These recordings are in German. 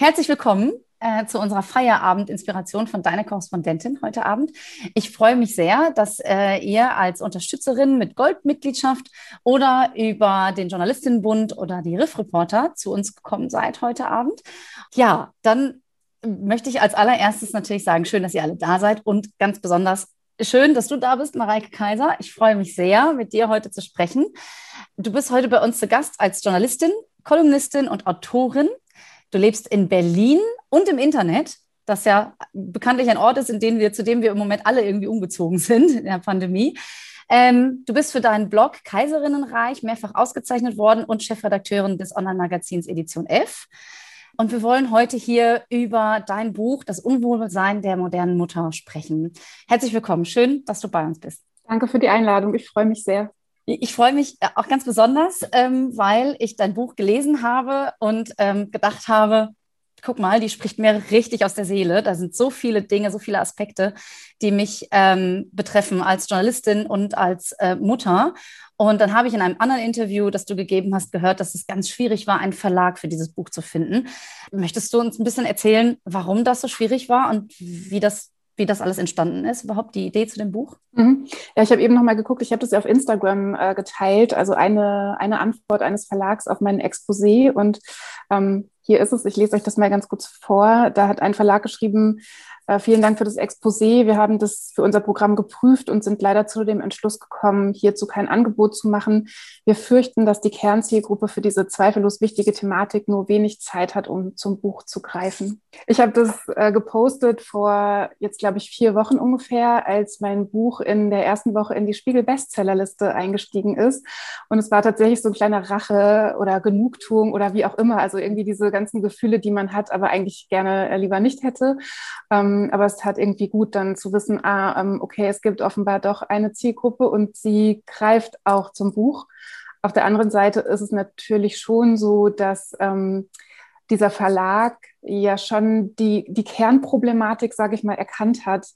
Herzlich willkommen äh, zu unserer Feierabend-Inspiration von deiner Korrespondentin heute Abend. Ich freue mich sehr, dass äh, ihr als Unterstützerin mit Goldmitgliedschaft oder über den Journalistinnenbund oder die Riff-Reporter zu uns gekommen seid heute Abend. Ja, dann möchte ich als allererstes natürlich sagen, schön, dass ihr alle da seid und ganz besonders schön, dass du da bist, Mareike Kaiser. Ich freue mich sehr, mit dir heute zu sprechen. Du bist heute bei uns zu Gast als Journalistin, Kolumnistin und Autorin. Du lebst in Berlin und im Internet, das ja bekanntlich ein Ort ist, in dem wir, zu dem wir im Moment alle irgendwie umgezogen sind in der Pandemie. Ähm, du bist für deinen Blog Kaiserinnenreich mehrfach ausgezeichnet worden und Chefredakteurin des Online-Magazins Edition F. Und wir wollen heute hier über dein Buch Das Unwohlsein der modernen Mutter sprechen. Herzlich willkommen. Schön, dass du bei uns bist. Danke für die Einladung. Ich freue mich sehr. Ich freue mich äh, auch ganz besonders, ähm, weil ich dein Buch gelesen habe und ähm, gedacht habe, guck mal, die spricht mir richtig aus der Seele. Da sind so viele Dinge, so viele Aspekte, die mich ähm, betreffen als Journalistin und als äh, Mutter. Und dann habe ich in einem anderen Interview, das du gegeben hast, gehört, dass es ganz schwierig war, einen Verlag für dieses Buch zu finden. Möchtest du uns ein bisschen erzählen, warum das so schwierig war und wie das wie das alles entstanden ist, überhaupt die Idee zu dem Buch? Mhm. Ja, ich habe eben nochmal geguckt, ich habe das ja auf Instagram äh, geteilt, also eine, eine Antwort eines Verlags auf mein Exposé und ähm, hier ist es, ich lese euch das mal ganz kurz vor. Da hat ein Verlag geschrieben, vielen Dank für das Exposé. Wir haben das für unser Programm geprüft und sind leider zu dem Entschluss gekommen, hierzu kein Angebot zu machen. Wir fürchten, dass die Kernzielgruppe für diese zweifellos wichtige Thematik nur wenig Zeit hat, um zum Buch zu greifen. Ich habe das äh, gepostet vor jetzt, glaube ich, vier Wochen ungefähr, als mein Buch in der ersten Woche in die Spiegel-Bestsellerliste eingestiegen ist. Und es war tatsächlich so ein kleiner Rache oder Genugtuung oder wie auch immer. Also irgendwie diese ganzen Gefühle, die man hat, aber eigentlich gerne äh, lieber nicht hätte. Ähm, ähm, aber es tat irgendwie gut, dann zu wissen, ah, ähm, okay, es gibt offenbar doch eine Zielgruppe und sie greift auch zum Buch. Auf der anderen Seite ist es natürlich schon so, dass ähm, dieser Verlag ja schon die, die Kernproblematik, sage ich mal, erkannt hat,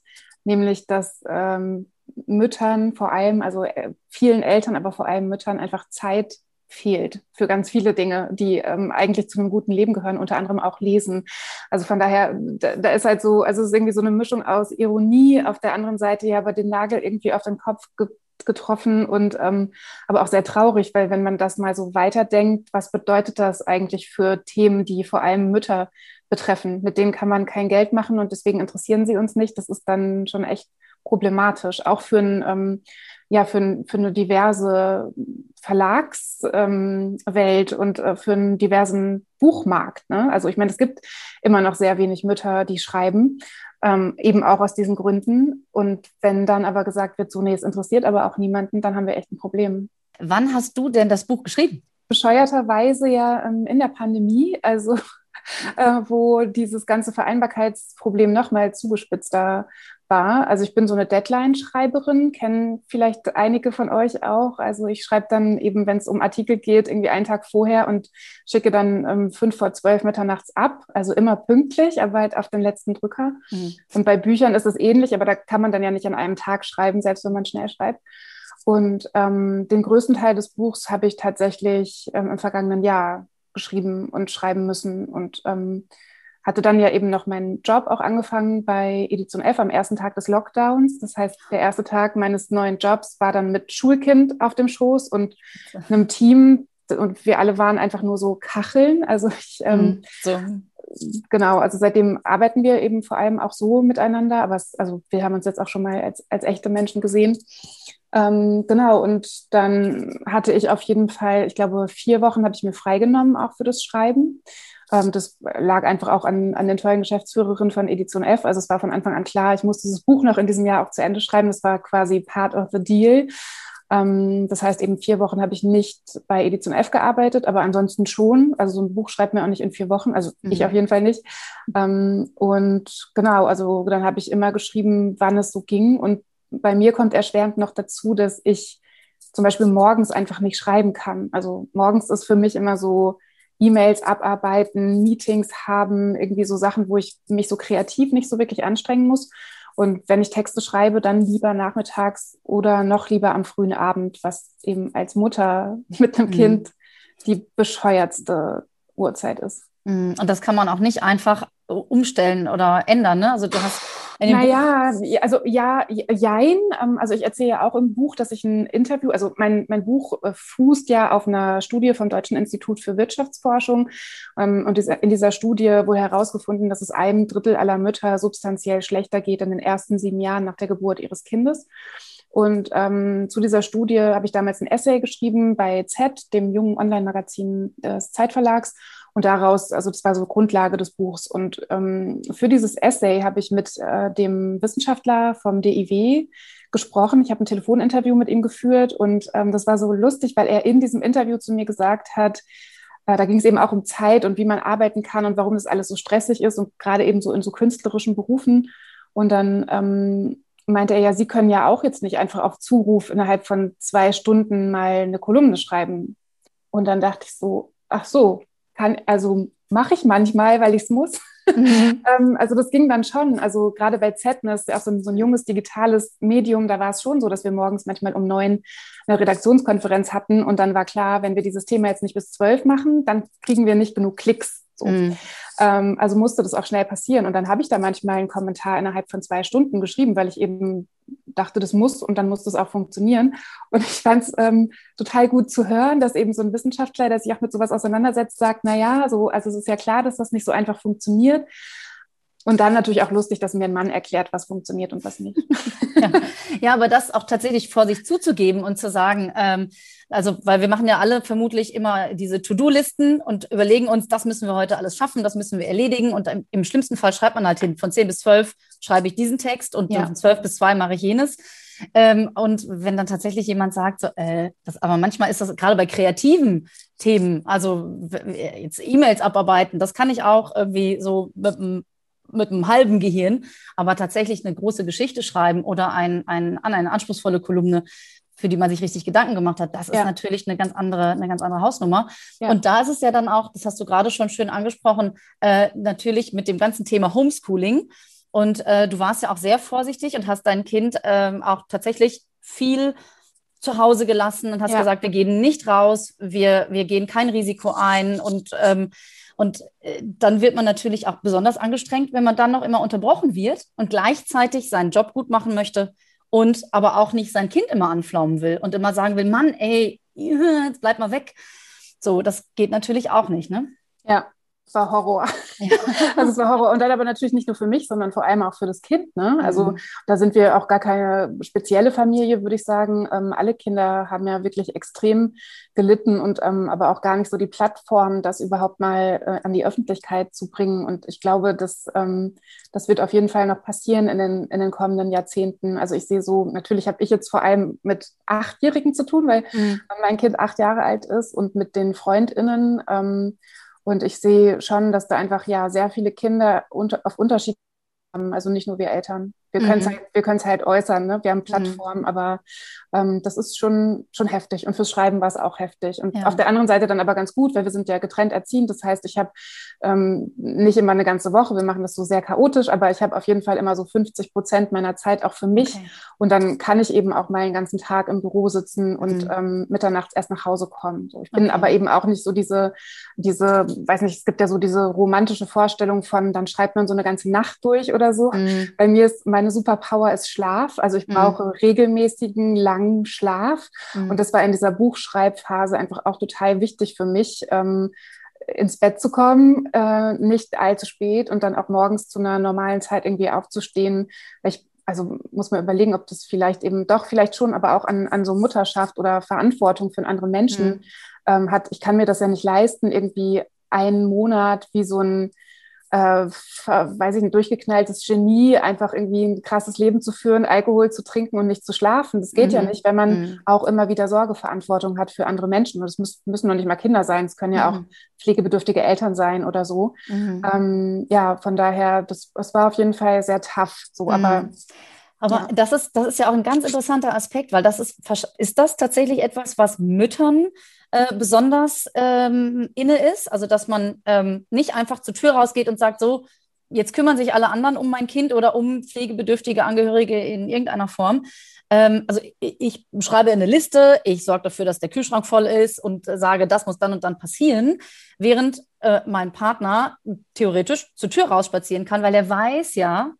nämlich dass ähm, Müttern vor allem, also äh, vielen Eltern, aber vor allem Müttern einfach Zeit fehlt für ganz viele Dinge, die ähm, eigentlich zu einem guten Leben gehören, unter anderem auch Lesen. Also von daher, da, da, ist halt so, also es ist irgendwie so eine Mischung aus Ironie, auf der anderen Seite ja aber den Nagel irgendwie auf den Kopf ge getroffen und ähm, aber auch sehr traurig, weil wenn man das mal so weiterdenkt, was bedeutet das eigentlich für Themen, die vor allem Mütter betreffen? Mit denen kann man kein Geld machen und deswegen interessieren sie uns nicht. Das ist dann schon echt problematisch, auch für ein ähm, ja, für, für eine diverse Verlagswelt ähm, und äh, für einen diversen Buchmarkt. Ne? Also ich meine, es gibt immer noch sehr wenig Mütter, die schreiben, ähm, eben auch aus diesen Gründen. Und wenn dann aber gesagt wird, so, nee, es interessiert aber auch niemanden, dann haben wir echt ein Problem. Wann hast du denn das Buch geschrieben? Bescheuerterweise ja ähm, in der Pandemie, also äh, wo dieses ganze Vereinbarkeitsproblem nochmal zugespitzter war. Also ich bin so eine Deadline-Schreiberin, kennen vielleicht einige von euch auch. Also ich schreibe dann eben, wenn es um Artikel geht, irgendwie einen Tag vorher und schicke dann ähm, fünf vor zwölf mitternachts ab. Also immer pünktlich, aber halt auf den letzten Drücker. Mhm. Und bei Büchern ist es ähnlich, aber da kann man dann ja nicht an einem Tag schreiben, selbst wenn man schnell schreibt. Und ähm, den größten Teil des Buchs habe ich tatsächlich ähm, im vergangenen Jahr geschrieben und schreiben müssen und ähm, hatte dann ja eben noch meinen Job auch angefangen bei Edition F am ersten Tag des Lockdowns. Das heißt, der erste Tag meines neuen Jobs war dann mit Schulkind auf dem Schoß und einem Team. Und wir alle waren einfach nur so Kacheln. Also ich, ähm, mhm, so. genau, also seitdem arbeiten wir eben vor allem auch so miteinander. Aber es, also wir haben uns jetzt auch schon mal als, als echte Menschen gesehen. Ähm, genau, und dann hatte ich auf jeden Fall, ich glaube, vier Wochen habe ich mir freigenommen, auch für das Schreiben. Ähm, das lag einfach auch an, an den tollen Geschäftsführerin von Edition F. Also es war von Anfang an klar, ich muss dieses Buch noch in diesem Jahr auch zu Ende schreiben. Das war quasi part of the deal. Ähm, das heißt, eben vier Wochen habe ich nicht bei Edition F gearbeitet, aber ansonsten schon. Also so ein Buch schreibt mir auch nicht in vier Wochen, also mhm. ich auf jeden Fall nicht. Ähm, und genau, also dann habe ich immer geschrieben, wann es so ging. Und bei mir kommt erschwerend noch dazu, dass ich zum Beispiel morgens einfach nicht schreiben kann. Also morgens ist für mich immer so, E-Mails abarbeiten, Meetings haben, irgendwie so Sachen, wo ich mich so kreativ nicht so wirklich anstrengen muss. Und wenn ich Texte schreibe, dann lieber nachmittags oder noch lieber am frühen Abend, was eben als Mutter mit einem mhm. Kind die bescheuertste Uhrzeit ist. Mm, und das kann man auch nicht einfach umstellen oder ändern. Ne? Also du hast naja, also ja, jein. Ähm, also ich erzähle ja auch im Buch, dass ich ein Interview, also mein, mein Buch äh, fußt ja auf einer Studie vom Deutschen Institut für Wirtschaftsforschung. Ähm, und in dieser Studie wurde herausgefunden, dass es einem Drittel aller Mütter substanziell schlechter geht in den ersten sieben Jahren nach der Geburt ihres Kindes. Und ähm, zu dieser Studie habe ich damals ein Essay geschrieben bei Z, dem jungen Online-Magazin des Zeitverlags. Und daraus, also das war so Grundlage des Buchs. Und ähm, für dieses Essay habe ich mit äh, dem Wissenschaftler vom DIW gesprochen. Ich habe ein Telefoninterview mit ihm geführt und ähm, das war so lustig, weil er in diesem Interview zu mir gesagt hat, äh, da ging es eben auch um Zeit und wie man arbeiten kann und warum das alles so stressig ist und gerade eben so in so künstlerischen Berufen. Und dann ähm, meinte er ja, Sie können ja auch jetzt nicht einfach auf Zuruf innerhalb von zwei Stunden mal eine Kolumne schreiben. Und dann dachte ich so, ach so, kann, also mache ich manchmal, weil ich es muss. Mhm. ähm, also das ging dann schon. Also gerade bei Znes, auch so ein, so ein junges digitales Medium, da war es schon so, dass wir morgens manchmal um neun eine Redaktionskonferenz hatten und dann war klar, wenn wir dieses Thema jetzt nicht bis zwölf machen, dann kriegen wir nicht genug Klicks. So. Mhm. Ähm, also musste das auch schnell passieren. Und dann habe ich da manchmal einen Kommentar innerhalb von zwei Stunden geschrieben, weil ich eben dachte, das muss und dann muss das auch funktionieren. Und ich fand es ähm, total gut zu hören, dass eben so ein Wissenschaftler, der sich auch mit sowas auseinandersetzt, sagt, na ja, so, also es ist ja klar, dass das nicht so einfach funktioniert. Und dann natürlich auch lustig, dass mir ein Mann erklärt, was funktioniert und was nicht. Ja, ja aber das auch tatsächlich vor sich zuzugeben und zu sagen, ähm, also, weil wir machen ja alle vermutlich immer diese To-Do-Listen und überlegen uns, das müssen wir heute alles schaffen, das müssen wir erledigen. Und im, im schlimmsten Fall schreibt man halt hin, von 10 bis 12 schreibe ich diesen Text und ja. von 12 bis 2 mache ich jenes. Ähm, und wenn dann tatsächlich jemand sagt, so, äh, das, aber manchmal ist das gerade bei kreativen Themen, also jetzt E-Mails abarbeiten, das kann ich auch irgendwie so mit einem mit einem halben Gehirn, aber tatsächlich eine große Geschichte schreiben oder ein, ein, an eine anspruchsvolle Kolumne, für die man sich richtig Gedanken gemacht hat, das ja. ist natürlich eine ganz andere, eine ganz andere Hausnummer. Ja. Und da ist es ja dann auch, das hast du gerade schon schön angesprochen, äh, natürlich mit dem ganzen Thema Homeschooling. Und äh, du warst ja auch sehr vorsichtig und hast dein Kind ähm, auch tatsächlich viel zu Hause gelassen und hast ja. gesagt, wir gehen nicht raus, wir, wir gehen kein Risiko ein und ähm, und äh, dann wird man natürlich auch besonders angestrengt, wenn man dann noch immer unterbrochen wird und gleichzeitig seinen Job gut machen möchte und aber auch nicht sein Kind immer anflaumen will und immer sagen will, Mann, ey, jetzt bleib mal weg. So, das geht natürlich auch nicht, ne? Ja, es war Horror. Ja. Also es war Horror. Und dann aber natürlich nicht nur für mich, sondern vor allem auch für das Kind. Ne? Also mhm. da sind wir auch gar keine spezielle Familie, würde ich sagen. Ähm, alle Kinder haben ja wirklich extrem gelitten und ähm, aber auch gar nicht so die Plattform, das überhaupt mal äh, an die Öffentlichkeit zu bringen. Und ich glaube, dass, ähm, das wird auf jeden Fall noch passieren in den, in den kommenden Jahrzehnten. Also ich sehe so, natürlich habe ich jetzt vor allem mit Achtjährigen zu tun, weil mhm. mein Kind acht Jahre alt ist und mit den FreundInnen. Ähm, und ich sehe schon, dass da einfach ja sehr viele Kinder unter, auf Unterschied haben, also nicht nur wir Eltern wir können es mhm. halt, wir können es halt äußern, ne? wir haben Plattformen, mhm. aber ähm, das ist schon, schon heftig. Und fürs Schreiben war es auch heftig. Und ja. auf der anderen Seite dann aber ganz gut, weil wir sind ja getrennt erziehend. Das heißt, ich habe ähm, nicht immer eine ganze Woche, wir machen das so sehr chaotisch, aber ich habe auf jeden Fall immer so 50 Prozent meiner Zeit auch für mich. Okay. Und dann kann ich eben auch mal den ganzen Tag im Büro sitzen und mhm. ähm, mitternachts erst nach Hause kommen. So, ich bin okay. aber eben auch nicht so diese, diese, weiß nicht, es gibt ja so diese romantische Vorstellung von, dann schreibt man so eine ganze Nacht durch oder so. Mhm. Bei mir ist mein meine Superpower ist Schlaf. Also ich mhm. brauche mhm. regelmäßigen, langen Schlaf. Mhm. Und das war in dieser Buchschreibphase einfach auch total wichtig für mich. Ähm, ins Bett zu kommen, äh, nicht allzu spät und dann auch morgens zu einer normalen Zeit irgendwie aufzustehen. Ich, also muss man überlegen, ob das vielleicht eben doch vielleicht schon, aber auch an, an so Mutterschaft oder Verantwortung für andere Menschen mhm. ähm, hat. Ich kann mir das ja nicht leisten, irgendwie einen Monat wie so ein äh, weiß ich ein durchgeknalltes Genie, einfach irgendwie ein krasses Leben zu führen, Alkohol zu trinken und nicht zu schlafen. Das geht mhm. ja nicht, wenn man mhm. auch immer wieder Sorgeverantwortung hat für andere Menschen. Und das müssen, müssen noch nicht mal Kinder sein, es können ja mhm. auch pflegebedürftige Eltern sein oder so. Mhm. Ähm, ja, von daher, das, das war auf jeden Fall sehr tough. So, aber mhm. aber ja. das, ist, das ist ja auch ein ganz interessanter Aspekt, weil das ist, ist das tatsächlich etwas, was Müttern äh, besonders ähm, inne ist. Also dass man ähm, nicht einfach zur Tür rausgeht und sagt, so, jetzt kümmern sich alle anderen um mein Kind oder um pflegebedürftige Angehörige in irgendeiner Form. Ähm, also ich, ich, schreibe eine Liste, ich sorge dafür, dass der Kühlschrank voll ist und sage, das muss dann und dann passieren. Während äh, mein Partner theoretisch zur Tür rausspazieren kann, weil er weiß ja,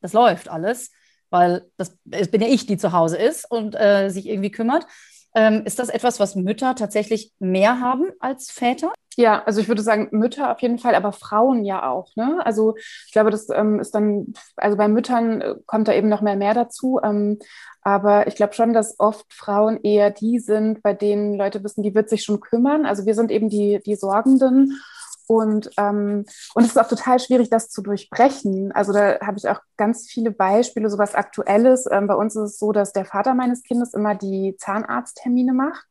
das läuft alles, weil das, es bin ja ich, die zu Hause ist und äh, sich irgendwie kümmert. Ähm, ist das etwas, was Mütter tatsächlich mehr haben als Väter? Ja, also ich würde sagen, Mütter auf jeden Fall, aber Frauen ja auch. Ne? Also ich glaube, das ähm, ist dann, also bei Müttern äh, kommt da eben noch mehr mehr dazu. Ähm, aber ich glaube schon, dass oft Frauen eher die sind, bei denen Leute wissen, die wird sich schon kümmern. Also wir sind eben die, die Sorgenden. Und, ähm, und es ist auch total schwierig, das zu durchbrechen. Also da habe ich auch ganz viele Beispiele, so was Aktuelles. Ähm, bei uns ist es so, dass der Vater meines Kindes immer die Zahnarzttermine macht.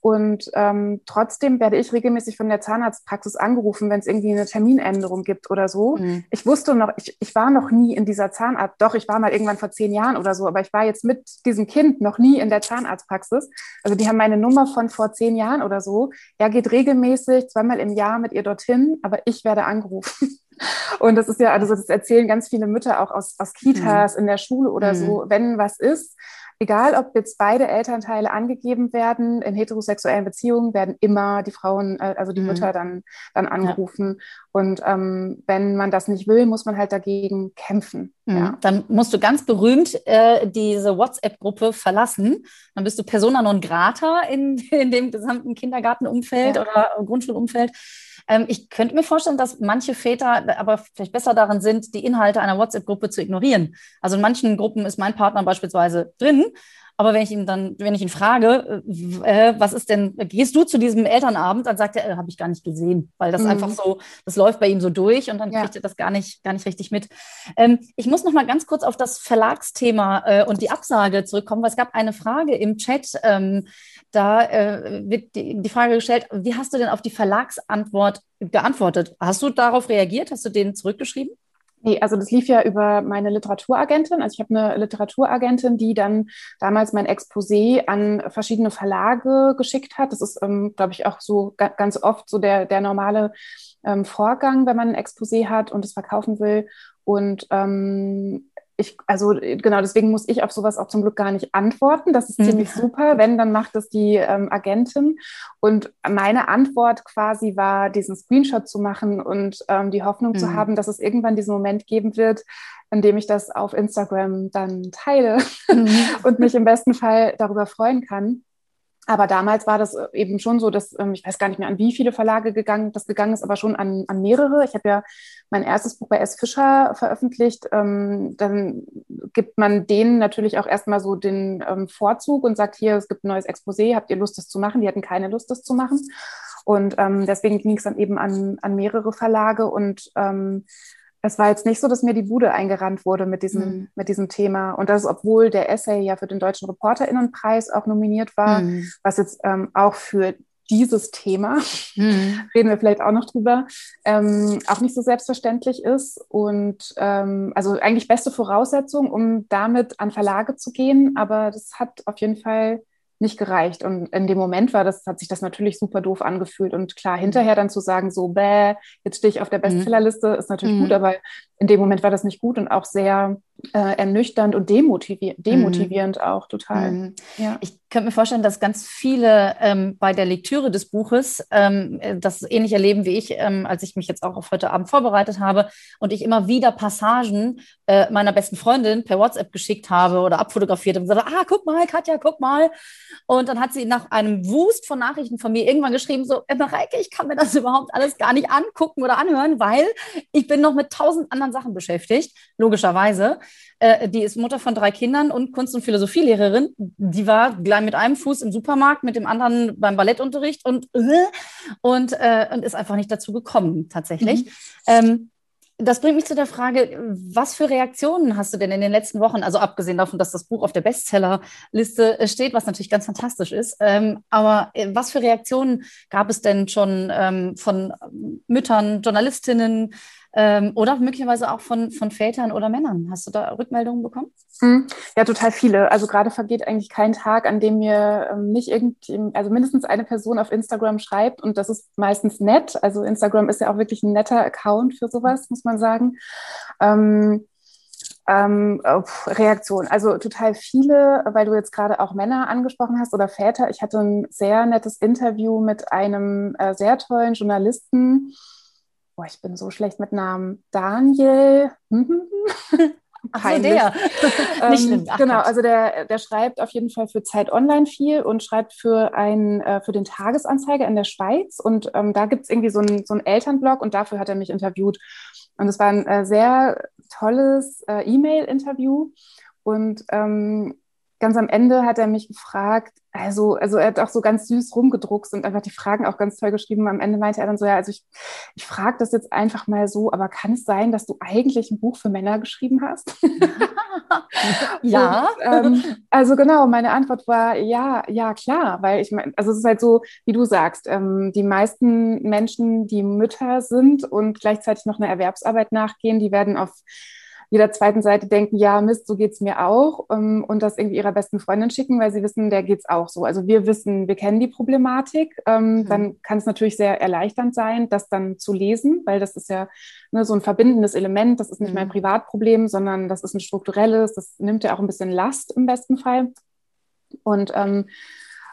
Und ähm, trotzdem werde ich regelmäßig von der Zahnarztpraxis angerufen, wenn es irgendwie eine Terminänderung gibt oder so. Mhm. Ich wusste noch, ich, ich war noch nie in dieser Zahnarzt, doch, ich war mal irgendwann vor zehn Jahren oder so, aber ich war jetzt mit diesem Kind noch nie in der Zahnarztpraxis. Also die haben meine Nummer von vor zehn Jahren oder so. Er geht regelmäßig zweimal im Jahr mit ihr dorthin, aber ich werde angerufen. Und das ist ja, also das erzählen ganz viele Mütter auch aus, aus Kitas, mhm. in der Schule oder mhm. so, wenn was ist, egal ob jetzt beide Elternteile angegeben werden, in heterosexuellen Beziehungen werden immer die Frauen, äh, also die mhm. Mütter dann, dann angerufen. Ja. Und ähm, wenn man das nicht will, muss man halt dagegen kämpfen. Mhm. Ja. Dann musst du ganz berühmt äh, diese WhatsApp-Gruppe verlassen. Dann bist du Persona non grata in, in dem gesamten Kindergartenumfeld ja. oder Grundschulumfeld. Ähm, ich könnte mir vorstellen, dass manche Väter aber vielleicht besser darin sind, die Inhalte einer WhatsApp-Gruppe zu ignorieren. Also in manchen Gruppen ist mein Partner beispielsweise drin, aber wenn ich ihn dann, wenn ich ihn frage, äh, was ist denn, gehst du zu diesem Elternabend, dann sagt er, äh, habe ich gar nicht gesehen, weil das mhm. einfach so, das läuft bei ihm so durch und dann ja. kriegt er das gar nicht, gar nicht richtig mit. Ähm, ich muss noch mal ganz kurz auf das Verlagsthema äh, und die Absage zurückkommen, weil es gab eine Frage im Chat, ähm, da äh, wird die, die Frage gestellt, wie hast du denn auf die Verlagsantwort geantwortet? Hast du darauf reagiert? Hast du den zurückgeschrieben? Nee, also das lief ja über meine Literaturagentin. Also ich habe eine Literaturagentin, die dann damals mein Exposé an verschiedene Verlage geschickt hat. Das ist, ähm, glaube ich, auch so ganz oft so der, der normale ähm, Vorgang, wenn man ein Exposé hat und es verkaufen will. Und ähm, ich, also genau, deswegen muss ich auf sowas auch zum Glück gar nicht antworten. Das ist mhm. ziemlich super. Wenn, dann macht es die ähm, Agentin. Und meine Antwort quasi war, diesen Screenshot zu machen und ähm, die Hoffnung mhm. zu haben, dass es irgendwann diesen Moment geben wird, in dem ich das auf Instagram dann teile mhm. und mich im besten Fall darüber freuen kann. Aber damals war das äh, eben schon so, dass ähm, ich weiß gar nicht mehr, an wie viele Verlage gegangen, das gegangen ist, aber schon an, an mehrere. Ich habe ja mein erstes Buch bei S. Fischer veröffentlicht. Ähm, dann gibt man denen natürlich auch erstmal so den ähm, Vorzug und sagt, hier, es gibt ein neues Exposé, habt ihr Lust, das zu machen? Die hatten keine Lust, das zu machen. Und deswegen ging es dann eben an, an mehrere Verlage und es war jetzt nicht so, dass mir die Bude eingerannt wurde mit diesem, mhm. mit diesem Thema. Und das, obwohl der Essay ja für den Deutschen Reporterinnenpreis auch nominiert war, mhm. was jetzt ähm, auch für dieses Thema, mhm. reden wir vielleicht auch noch drüber, ähm, auch nicht so selbstverständlich ist. Und ähm, also eigentlich beste Voraussetzung, um damit an Verlage zu gehen. Aber das hat auf jeden Fall nicht gereicht. Und in dem Moment war das, hat sich das natürlich super doof angefühlt. Und klar, hinterher dann zu sagen, so, bäh, jetzt stehe ich auf der mhm. Bestsellerliste, ist natürlich mhm. gut, aber in dem Moment war das nicht gut und auch sehr äh, ernüchternd und demotivier demotivierend mhm. auch total. Mhm. Ja. Ich könnte mir vorstellen, dass ganz viele ähm, bei der Lektüre des Buches ähm, das ähnlich erleben wie ich, ähm, als ich mich jetzt auch auf heute Abend vorbereitet habe und ich immer wieder Passagen äh, meiner besten Freundin per WhatsApp geschickt habe oder abfotografiert und gesagt, ah, guck mal, Katja, guck mal. Und dann hat sie nach einem Wust von Nachrichten von mir irgendwann geschrieben, so, Mareike, ich kann mir das überhaupt alles gar nicht angucken oder anhören, weil ich bin noch mit tausend anderen Sachen beschäftigt, logischerweise. Äh, die ist Mutter von drei Kindern und Kunst- und Philosophielehrerin. Die war gleich mit einem Fuß im Supermarkt, mit dem anderen beim Ballettunterricht und, äh, und, äh, und ist einfach nicht dazu gekommen, tatsächlich. Mhm. Ähm, das bringt mich zu der Frage, was für Reaktionen hast du denn in den letzten Wochen, also abgesehen davon, dass das Buch auf der Bestsellerliste steht, was natürlich ganz fantastisch ist, ähm, aber äh, was für Reaktionen gab es denn schon ähm, von Müttern, Journalistinnen, ähm, oder möglicherweise auch von, von Vätern oder Männern. Hast du da Rückmeldungen bekommen? Mhm. Ja, total viele. Also gerade vergeht eigentlich kein Tag, an dem mir ähm, nicht irgendwie, also mindestens eine Person auf Instagram schreibt und das ist meistens nett. Also Instagram ist ja auch wirklich ein netter Account für sowas, muss man sagen. Ähm, Ähm, Reaktion. Also total viele, weil du jetzt gerade auch Männer angesprochen hast oder Väter. Ich hatte ein sehr nettes Interview mit einem äh, sehr tollen Journalisten. Boah, ich bin so schlecht mit Namen. Daniel. Ach so, der. Ach, genau, also der, der schreibt auf jeden Fall für Zeit Online viel und schreibt für, ein, äh, für den Tagesanzeiger in der Schweiz. Und ähm, da gibt es irgendwie so einen so Elternblog und dafür hat er mich interviewt. Und es war ein äh, sehr tolles äh, E-Mail-Interview. Und ähm, ganz am Ende hat er mich gefragt, also, also er hat auch so ganz süß rumgedruckt und einfach die Fragen auch ganz toll geschrieben. Am Ende meinte er dann so, ja, also ich, ich frage das jetzt einfach mal so, aber kann es sein, dass du eigentlich ein Buch für Männer geschrieben hast? ja. Und, ähm, also genau, meine Antwort war ja, ja, klar, weil ich meine, also es ist halt so, wie du sagst, ähm, die meisten Menschen, die Mütter sind und gleichzeitig noch eine Erwerbsarbeit nachgehen, die werden auf jeder zweiten Seite denken, ja, Mist, so geht's mir auch ähm, und das irgendwie ihrer besten Freundin schicken, weil sie wissen, der geht's auch so. Also wir wissen, wir kennen die Problematik. Ähm, mhm. Dann kann es natürlich sehr erleichternd sein, das dann zu lesen, weil das ist ja ne, so ein verbindendes Element. Das ist nicht mhm. mein Privatproblem, sondern das ist ein strukturelles. Das nimmt ja auch ein bisschen Last im besten Fall. Und ähm,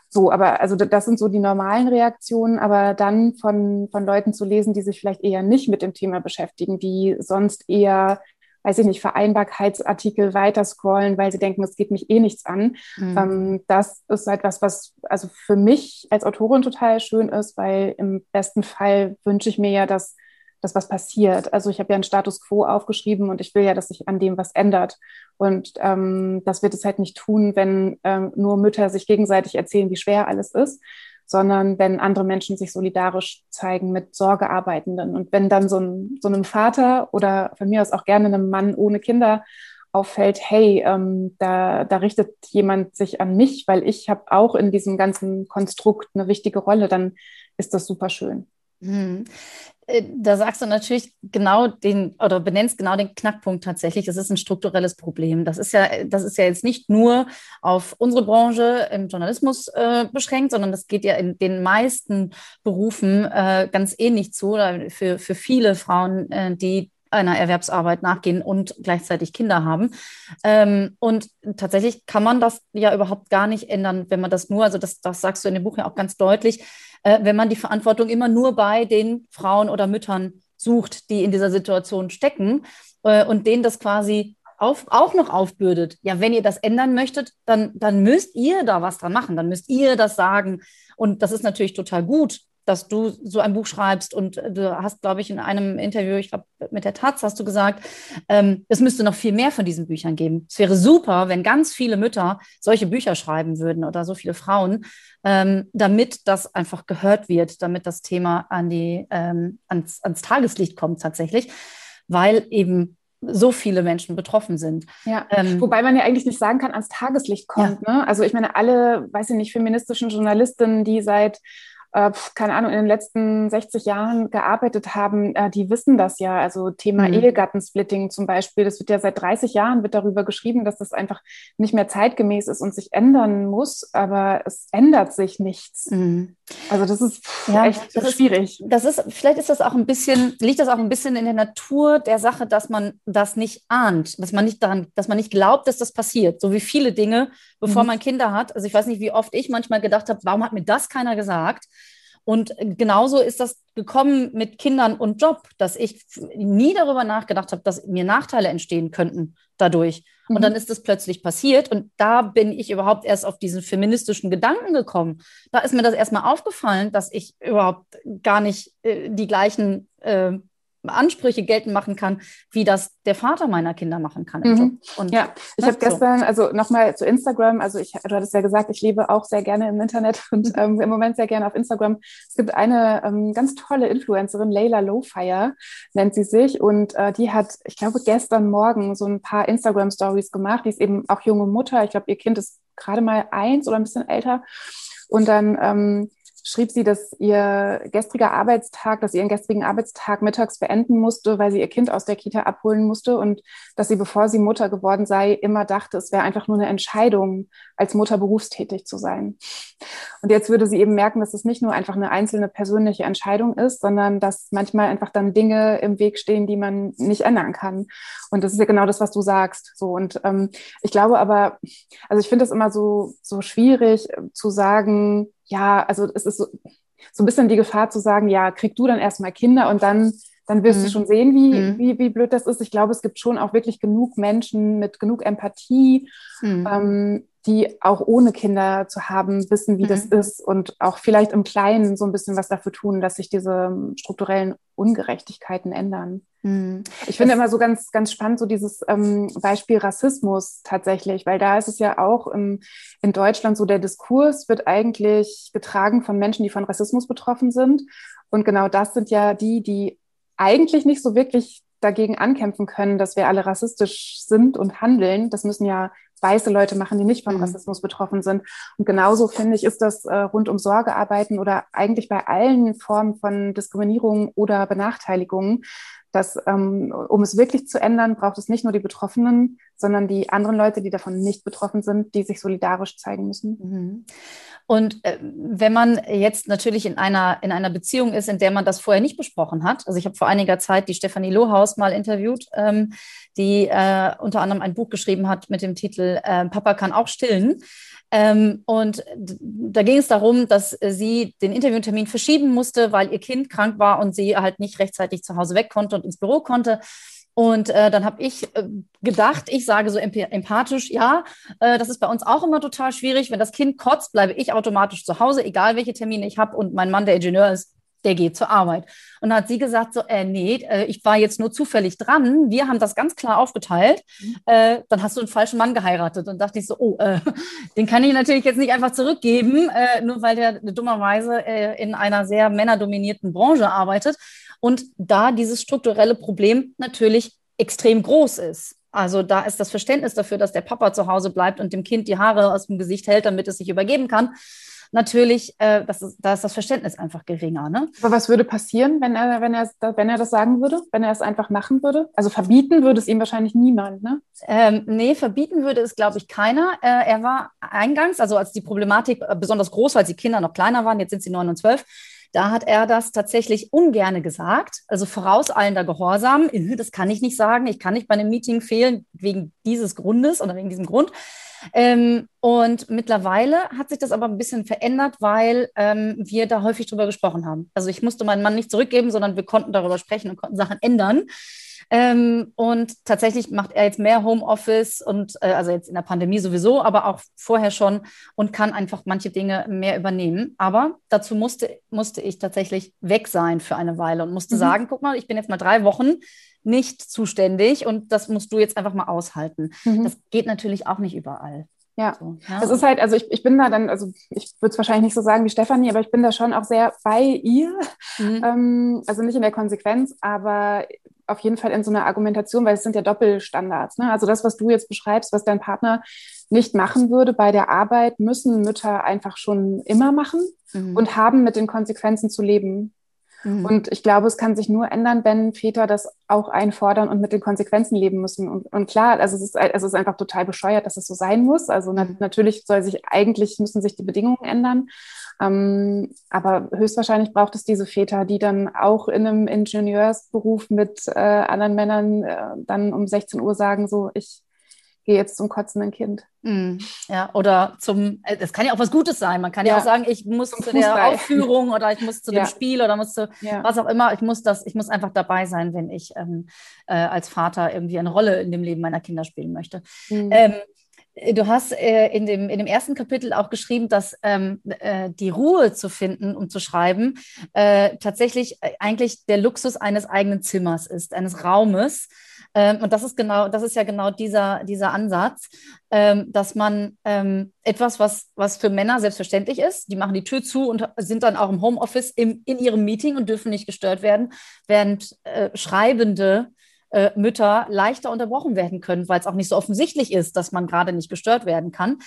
so, aber also das sind so die normalen Reaktionen, aber dann von, von Leuten zu lesen, die sich vielleicht eher nicht mit dem Thema beschäftigen, die sonst eher weiß ich nicht, Vereinbarkeitsartikel weiter scrollen, weil sie denken, es geht mich eh nichts an. Mhm. Ähm, das ist etwas, was also für mich als Autorin total schön ist, weil im besten Fall wünsche ich mir ja, dass dass was passiert. Also ich habe ja einen Status quo aufgeschrieben und ich will ja, dass sich an dem was ändert. Und ähm, das wird es halt nicht tun, wenn ähm, nur Mütter sich gegenseitig erzählen, wie schwer alles ist, sondern wenn andere Menschen sich solidarisch zeigen mit Sorgearbeitenden. Und wenn dann so, ein, so einem Vater oder von mir aus auch gerne einem Mann ohne Kinder auffällt, hey, ähm, da, da richtet jemand sich an mich, weil ich habe auch in diesem ganzen Konstrukt eine wichtige Rolle, dann ist das super schön. Mhm. Äh, da sagst du natürlich genau den oder benennst genau den Knackpunkt tatsächlich. Das ist ein strukturelles Problem. Das ist ja, das ist ja jetzt nicht nur auf unsere Branche im Journalismus äh, beschränkt, sondern das geht ja in den meisten Berufen äh, ganz ähnlich zu. Für, für viele Frauen, äh, die einer Erwerbsarbeit nachgehen und gleichzeitig Kinder haben. Ähm, und tatsächlich kann man das ja überhaupt gar nicht ändern, wenn man das nur, also das, das sagst du in dem Buch ja auch ganz deutlich, äh, wenn man die Verantwortung immer nur bei den Frauen oder Müttern sucht, die in dieser Situation stecken äh, und denen das quasi auf, auch noch aufbürdet. Ja, wenn ihr das ändern möchtet, dann, dann müsst ihr da was dran machen, dann müsst ihr das sagen. Und das ist natürlich total gut, dass du so ein Buch schreibst und du hast, glaube ich, in einem Interview, ich glaube, mit der Taz hast du gesagt, ähm, es müsste noch viel mehr von diesen Büchern geben. Es wäre super, wenn ganz viele Mütter solche Bücher schreiben würden oder so viele Frauen, ähm, damit das einfach gehört wird, damit das Thema an die, ähm, ans, ans Tageslicht kommt tatsächlich, weil eben so viele Menschen betroffen sind. Ja, ähm, wobei man ja eigentlich nicht sagen kann, ans Tageslicht kommt. Ja. Ne? Also ich meine, alle, weiß ich nicht, feministischen Journalistinnen, die seit äh, keine Ahnung, in den letzten 60 Jahren gearbeitet haben, äh, die wissen das ja. Also Thema mhm. Ehegattensplitting zum Beispiel, das wird ja seit 30 Jahren wird darüber geschrieben, dass das einfach nicht mehr zeitgemäß ist und sich ändern muss, aber es ändert sich nichts. Mhm. Also das ist ja, echt das schwierig. Ist, das ist, vielleicht ist das auch ein bisschen, liegt das auch ein bisschen in der Natur der Sache, dass man das nicht ahnt, dass man nicht daran, dass man nicht glaubt, dass das passiert. So wie viele Dinge, bevor mhm. man Kinder hat. Also ich weiß nicht, wie oft ich manchmal gedacht habe, warum hat mir das keiner gesagt? Und genauso ist das gekommen mit Kindern und Job, dass ich nie darüber nachgedacht habe, dass mir Nachteile entstehen könnten dadurch. Mhm. Und dann ist es plötzlich passiert und da bin ich überhaupt erst auf diesen feministischen Gedanken gekommen. Da ist mir das erstmal aufgefallen, dass ich überhaupt gar nicht äh, die gleichen äh, Ansprüche geltend machen kann, wie das der Vater meiner Kinder machen kann. Mhm. Und, ja, ich habe gestern, also nochmal zu Instagram, also ich, du hattest ja gesagt, ich lebe auch sehr gerne im Internet und ähm, im Moment sehr gerne auf Instagram. Es gibt eine ähm, ganz tolle Influencerin, Layla Lowfire nennt sie sich und äh, die hat, ich glaube, gestern Morgen so ein paar Instagram-Stories gemacht. Die ist eben auch junge Mutter. Ich glaube, ihr Kind ist gerade mal eins oder ein bisschen älter. Und dann ähm, schrieb sie, dass ihr gestriger Arbeitstag, dass sie ihren gestrigen Arbeitstag mittags beenden musste, weil sie ihr Kind aus der Kita abholen musste und dass sie, bevor sie Mutter geworden sei, immer dachte, es wäre einfach nur eine Entscheidung, als Mutter berufstätig zu sein. Und jetzt würde sie eben merken, dass es nicht nur einfach eine einzelne persönliche Entscheidung ist, sondern dass manchmal einfach dann Dinge im Weg stehen, die man nicht ändern kann. Und das ist ja genau das, was du sagst. So und ähm, ich glaube aber, also ich finde es immer so so schwierig äh, zu sagen, ja, also es ist so, so ein bisschen die Gefahr zu sagen, ja, krieg du dann erstmal Kinder und dann dann wirst mhm. du schon sehen, wie, mhm. wie, wie blöd das ist. Ich glaube, es gibt schon auch wirklich genug Menschen mit genug Empathie, mhm. ähm, die auch ohne Kinder zu haben, wissen, wie das mhm. ist und auch vielleicht im Kleinen so ein bisschen was dafür tun, dass sich diese strukturellen Ungerechtigkeiten ändern. Mhm. Ich finde das immer so ganz, ganz spannend, so dieses ähm, Beispiel Rassismus tatsächlich, weil da ist es ja auch im, in Deutschland so, der Diskurs wird eigentlich getragen von Menschen, die von Rassismus betroffen sind. Und genau das sind ja die, die eigentlich nicht so wirklich dagegen ankämpfen können, dass wir alle rassistisch sind und handeln. Das müssen ja weiße Leute machen, die nicht von mhm. Rassismus betroffen sind. Und genauso finde ich, ist das äh, rund um Sorgearbeiten oder eigentlich bei allen Formen von Diskriminierung oder Benachteiligungen, dass ähm, um es wirklich zu ändern, braucht es nicht nur die Betroffenen, sondern die anderen Leute, die davon nicht betroffen sind, die sich solidarisch zeigen müssen. Mhm. Und äh, wenn man jetzt natürlich in einer, in einer Beziehung ist, in der man das vorher nicht besprochen hat, also ich habe vor einiger Zeit die Stefanie Lohaus mal interviewt, ähm, die äh, unter anderem ein Buch geschrieben hat mit dem Titel äh, Papa kann auch stillen. Ähm, und da ging es darum, dass sie den Interviewtermin verschieben musste, weil ihr Kind krank war und sie halt nicht rechtzeitig zu Hause weg konnte und ins Büro konnte. Und äh, dann habe ich äh, gedacht, ich sage so empathisch, ja, äh, das ist bei uns auch immer total schwierig. Wenn das Kind kotzt, bleibe ich automatisch zu Hause, egal welche Termine ich habe. Und mein Mann, der Ingenieur ist, der geht zur Arbeit. Und dann hat sie gesagt, so, äh, nee, äh, ich war jetzt nur zufällig dran. Wir haben das ganz klar aufgeteilt. Mhm. Äh, dann hast du einen falschen Mann geheiratet. Und dachte ich so, oh, äh, den kann ich natürlich jetzt nicht einfach zurückgeben, äh, nur weil der dummerweise äh, in einer sehr männerdominierten Branche arbeitet. Und da dieses strukturelle Problem natürlich extrem groß ist. Also da ist das Verständnis dafür, dass der Papa zu Hause bleibt und dem Kind die Haare aus dem Gesicht hält, damit es sich übergeben kann. Natürlich, äh, das ist, da ist das Verständnis einfach geringer. Ne? Aber was würde passieren, wenn er, wenn, er, wenn er das sagen würde, wenn er es einfach machen würde? Also verbieten würde es ihm wahrscheinlich niemand, ne? Ähm, nee, verbieten würde es, glaube ich, keiner. Äh, er war eingangs, also als die Problematik äh, besonders groß war, als die Kinder noch kleiner waren, jetzt sind sie neun und zwölf, da hat er das tatsächlich ungerne gesagt, also vorauseilender Gehorsam. Äh, das kann ich nicht sagen. Ich kann nicht bei einem Meeting fehlen wegen dieses Grundes oder wegen diesem Grund. Ähm, und mittlerweile hat sich das aber ein bisschen verändert, weil ähm, wir da häufig drüber gesprochen haben. Also ich musste meinen Mann nicht zurückgeben, sondern wir konnten darüber sprechen und konnten Sachen ändern. Ähm, und tatsächlich macht er jetzt mehr Homeoffice und äh, also jetzt in der Pandemie sowieso, aber auch vorher schon und kann einfach manche Dinge mehr übernehmen. Aber dazu musste, musste ich tatsächlich weg sein für eine Weile und musste mhm. sagen, guck mal, ich bin jetzt mal drei Wochen nicht zuständig und das musst du jetzt einfach mal aushalten. Mhm. Das geht natürlich auch nicht überall. Ja, so, ja. es ist halt, also ich, ich bin da dann, also ich würde es wahrscheinlich nicht so sagen wie Stefanie, aber ich bin da schon auch sehr bei ihr. Mhm. Ähm, also nicht in der Konsequenz, aber auf jeden Fall in so einer Argumentation, weil es sind ja Doppelstandards. Ne? Also das, was du jetzt beschreibst, was dein Partner nicht machen würde bei der Arbeit, müssen Mütter einfach schon immer machen mhm. und haben mit den Konsequenzen zu leben. Mhm. Und ich glaube, es kann sich nur ändern, wenn Väter das auch einfordern und mit den Konsequenzen leben müssen. Und, und klar, also es, ist, es ist einfach total bescheuert, dass es so sein muss. Also na, mhm. natürlich soll sich eigentlich müssen sich die Bedingungen ändern. Ähm, aber höchstwahrscheinlich braucht es diese Väter, die dann auch in einem Ingenieursberuf mit äh, anderen Männern äh, dann um 16 Uhr sagen, so, ich gehe jetzt zum kotzenden Kind. Mm, ja, oder zum, äh, das kann ja auch was Gutes sein. Man kann ja, ja auch sagen, ich muss zu Fußball. der Aufführung oder ich muss zu ja. dem Spiel oder muss zu ja. was auch immer. Ich muss das, ich muss einfach dabei sein, wenn ich ähm, äh, als Vater irgendwie eine Rolle in dem Leben meiner Kinder spielen möchte. Mhm. Ähm, Du hast äh, in, dem, in dem ersten Kapitel auch geschrieben, dass ähm, äh, die Ruhe zu finden, um zu schreiben, äh, tatsächlich äh, eigentlich der Luxus eines eigenen Zimmers ist, eines Raumes. Ähm, und das ist genau, das ist ja genau dieser, dieser Ansatz, ähm, dass man ähm, etwas, was, was für Männer selbstverständlich ist, die machen die Tür zu und sind dann auch im Homeoffice im, in ihrem Meeting und dürfen nicht gestört werden, während äh, Schreibende äh, Mütter leichter unterbrochen werden können, weil es auch nicht so offensichtlich ist, dass man gerade nicht gestört werden kann.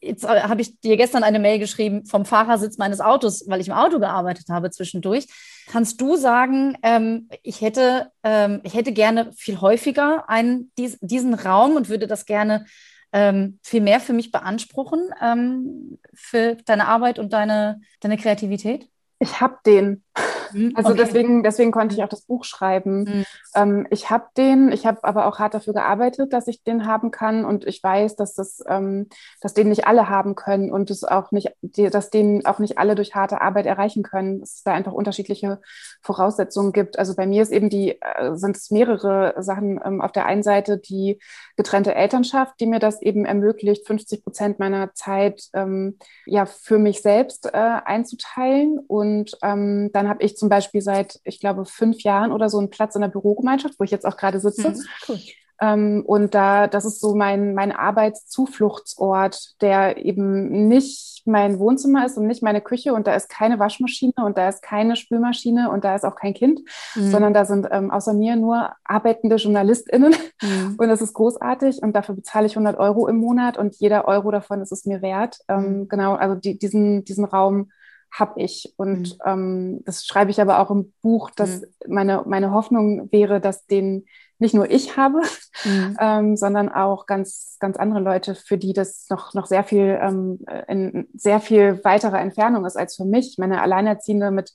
Jetzt äh, habe ich dir gestern eine Mail geschrieben vom Fahrersitz meines Autos, weil ich im Auto gearbeitet habe zwischendurch. Kannst du sagen, ähm, ich, hätte, ähm, ich hätte gerne viel häufiger einen, dies, diesen Raum und würde das gerne ähm, viel mehr für mich beanspruchen, ähm, für deine Arbeit und deine, deine Kreativität? Ich habe den. Mhm, also okay. deswegen, deswegen konnte ich auch das Buch schreiben. Mhm. Ähm, ich habe den, ich habe aber auch hart dafür gearbeitet, dass ich den haben kann und ich weiß, dass das, ähm, dass den nicht alle haben können und es auch nicht, dass den auch nicht alle durch harte Arbeit erreichen können. Dass es da einfach unterschiedliche Voraussetzungen gibt. Also bei mir ist eben die, äh, sind es mehrere Sachen. Ähm, auf der einen Seite die getrennte Elternschaft, die mir das eben ermöglicht, 50 Prozent meiner Zeit ähm, ja für mich selbst äh, einzuteilen. Und ähm, dann habe ich zum Beispiel seit, ich glaube, fünf Jahren oder so einen Platz in der Bürogemeinschaft, wo ich jetzt auch gerade sitze. Mhm, cool. Ähm, und da, das ist so mein, mein Arbeitszufluchtsort, der eben nicht mein Wohnzimmer ist und nicht meine Küche und da ist keine Waschmaschine und da ist keine Spülmaschine und da ist auch kein Kind, mhm. sondern da sind ähm, außer mir nur arbeitende JournalistInnen mhm. und das ist großartig und dafür bezahle ich 100 Euro im Monat und jeder Euro davon ist es mir wert. Ähm, mhm. Genau, also die, diesen, diesen Raum habe ich. Und mhm. ähm, das schreibe ich aber auch im Buch, dass mhm. meine, meine Hoffnung wäre, dass den nicht nur ich habe, mhm. ähm, sondern auch ganz, ganz andere Leute, für die das noch, noch sehr viel, ähm, in sehr viel weiterer Entfernung ist als für mich. Meine Alleinerziehende mit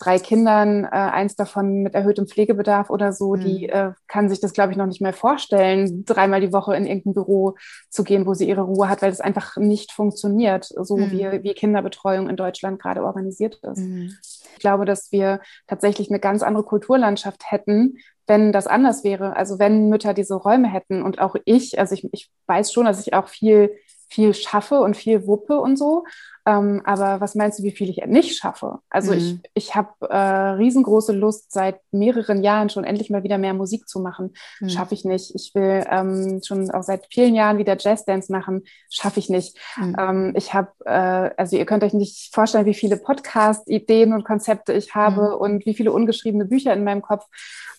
drei Kindern, äh, eins davon mit erhöhtem Pflegebedarf oder so, mhm. die äh, kann sich das, glaube ich, noch nicht mehr vorstellen, dreimal die Woche in irgendein Büro zu gehen, wo sie ihre Ruhe hat, weil es einfach nicht funktioniert, so mhm. wie, wie Kinderbetreuung in Deutschland gerade organisiert ist. Mhm. Ich glaube, dass wir tatsächlich eine ganz andere Kulturlandschaft hätten, wenn das anders wäre. Also wenn Mütter diese Räume hätten und auch ich, also ich, ich weiß schon, dass ich auch viel viel schaffe und viel wuppe und so. Ähm, aber was meinst du, wie viel ich nicht schaffe? Also mhm. ich, ich habe äh, riesengroße Lust, seit mehreren Jahren schon endlich mal wieder mehr Musik zu machen. Mhm. Schaffe ich nicht. Ich will ähm, schon auch seit vielen Jahren wieder Jazzdance machen. Schaffe ich nicht. Mhm. Ähm, ich habe, äh, also ihr könnt euch nicht vorstellen, wie viele Podcast-Ideen und Konzepte ich habe mhm. und wie viele ungeschriebene Bücher in meinem Kopf.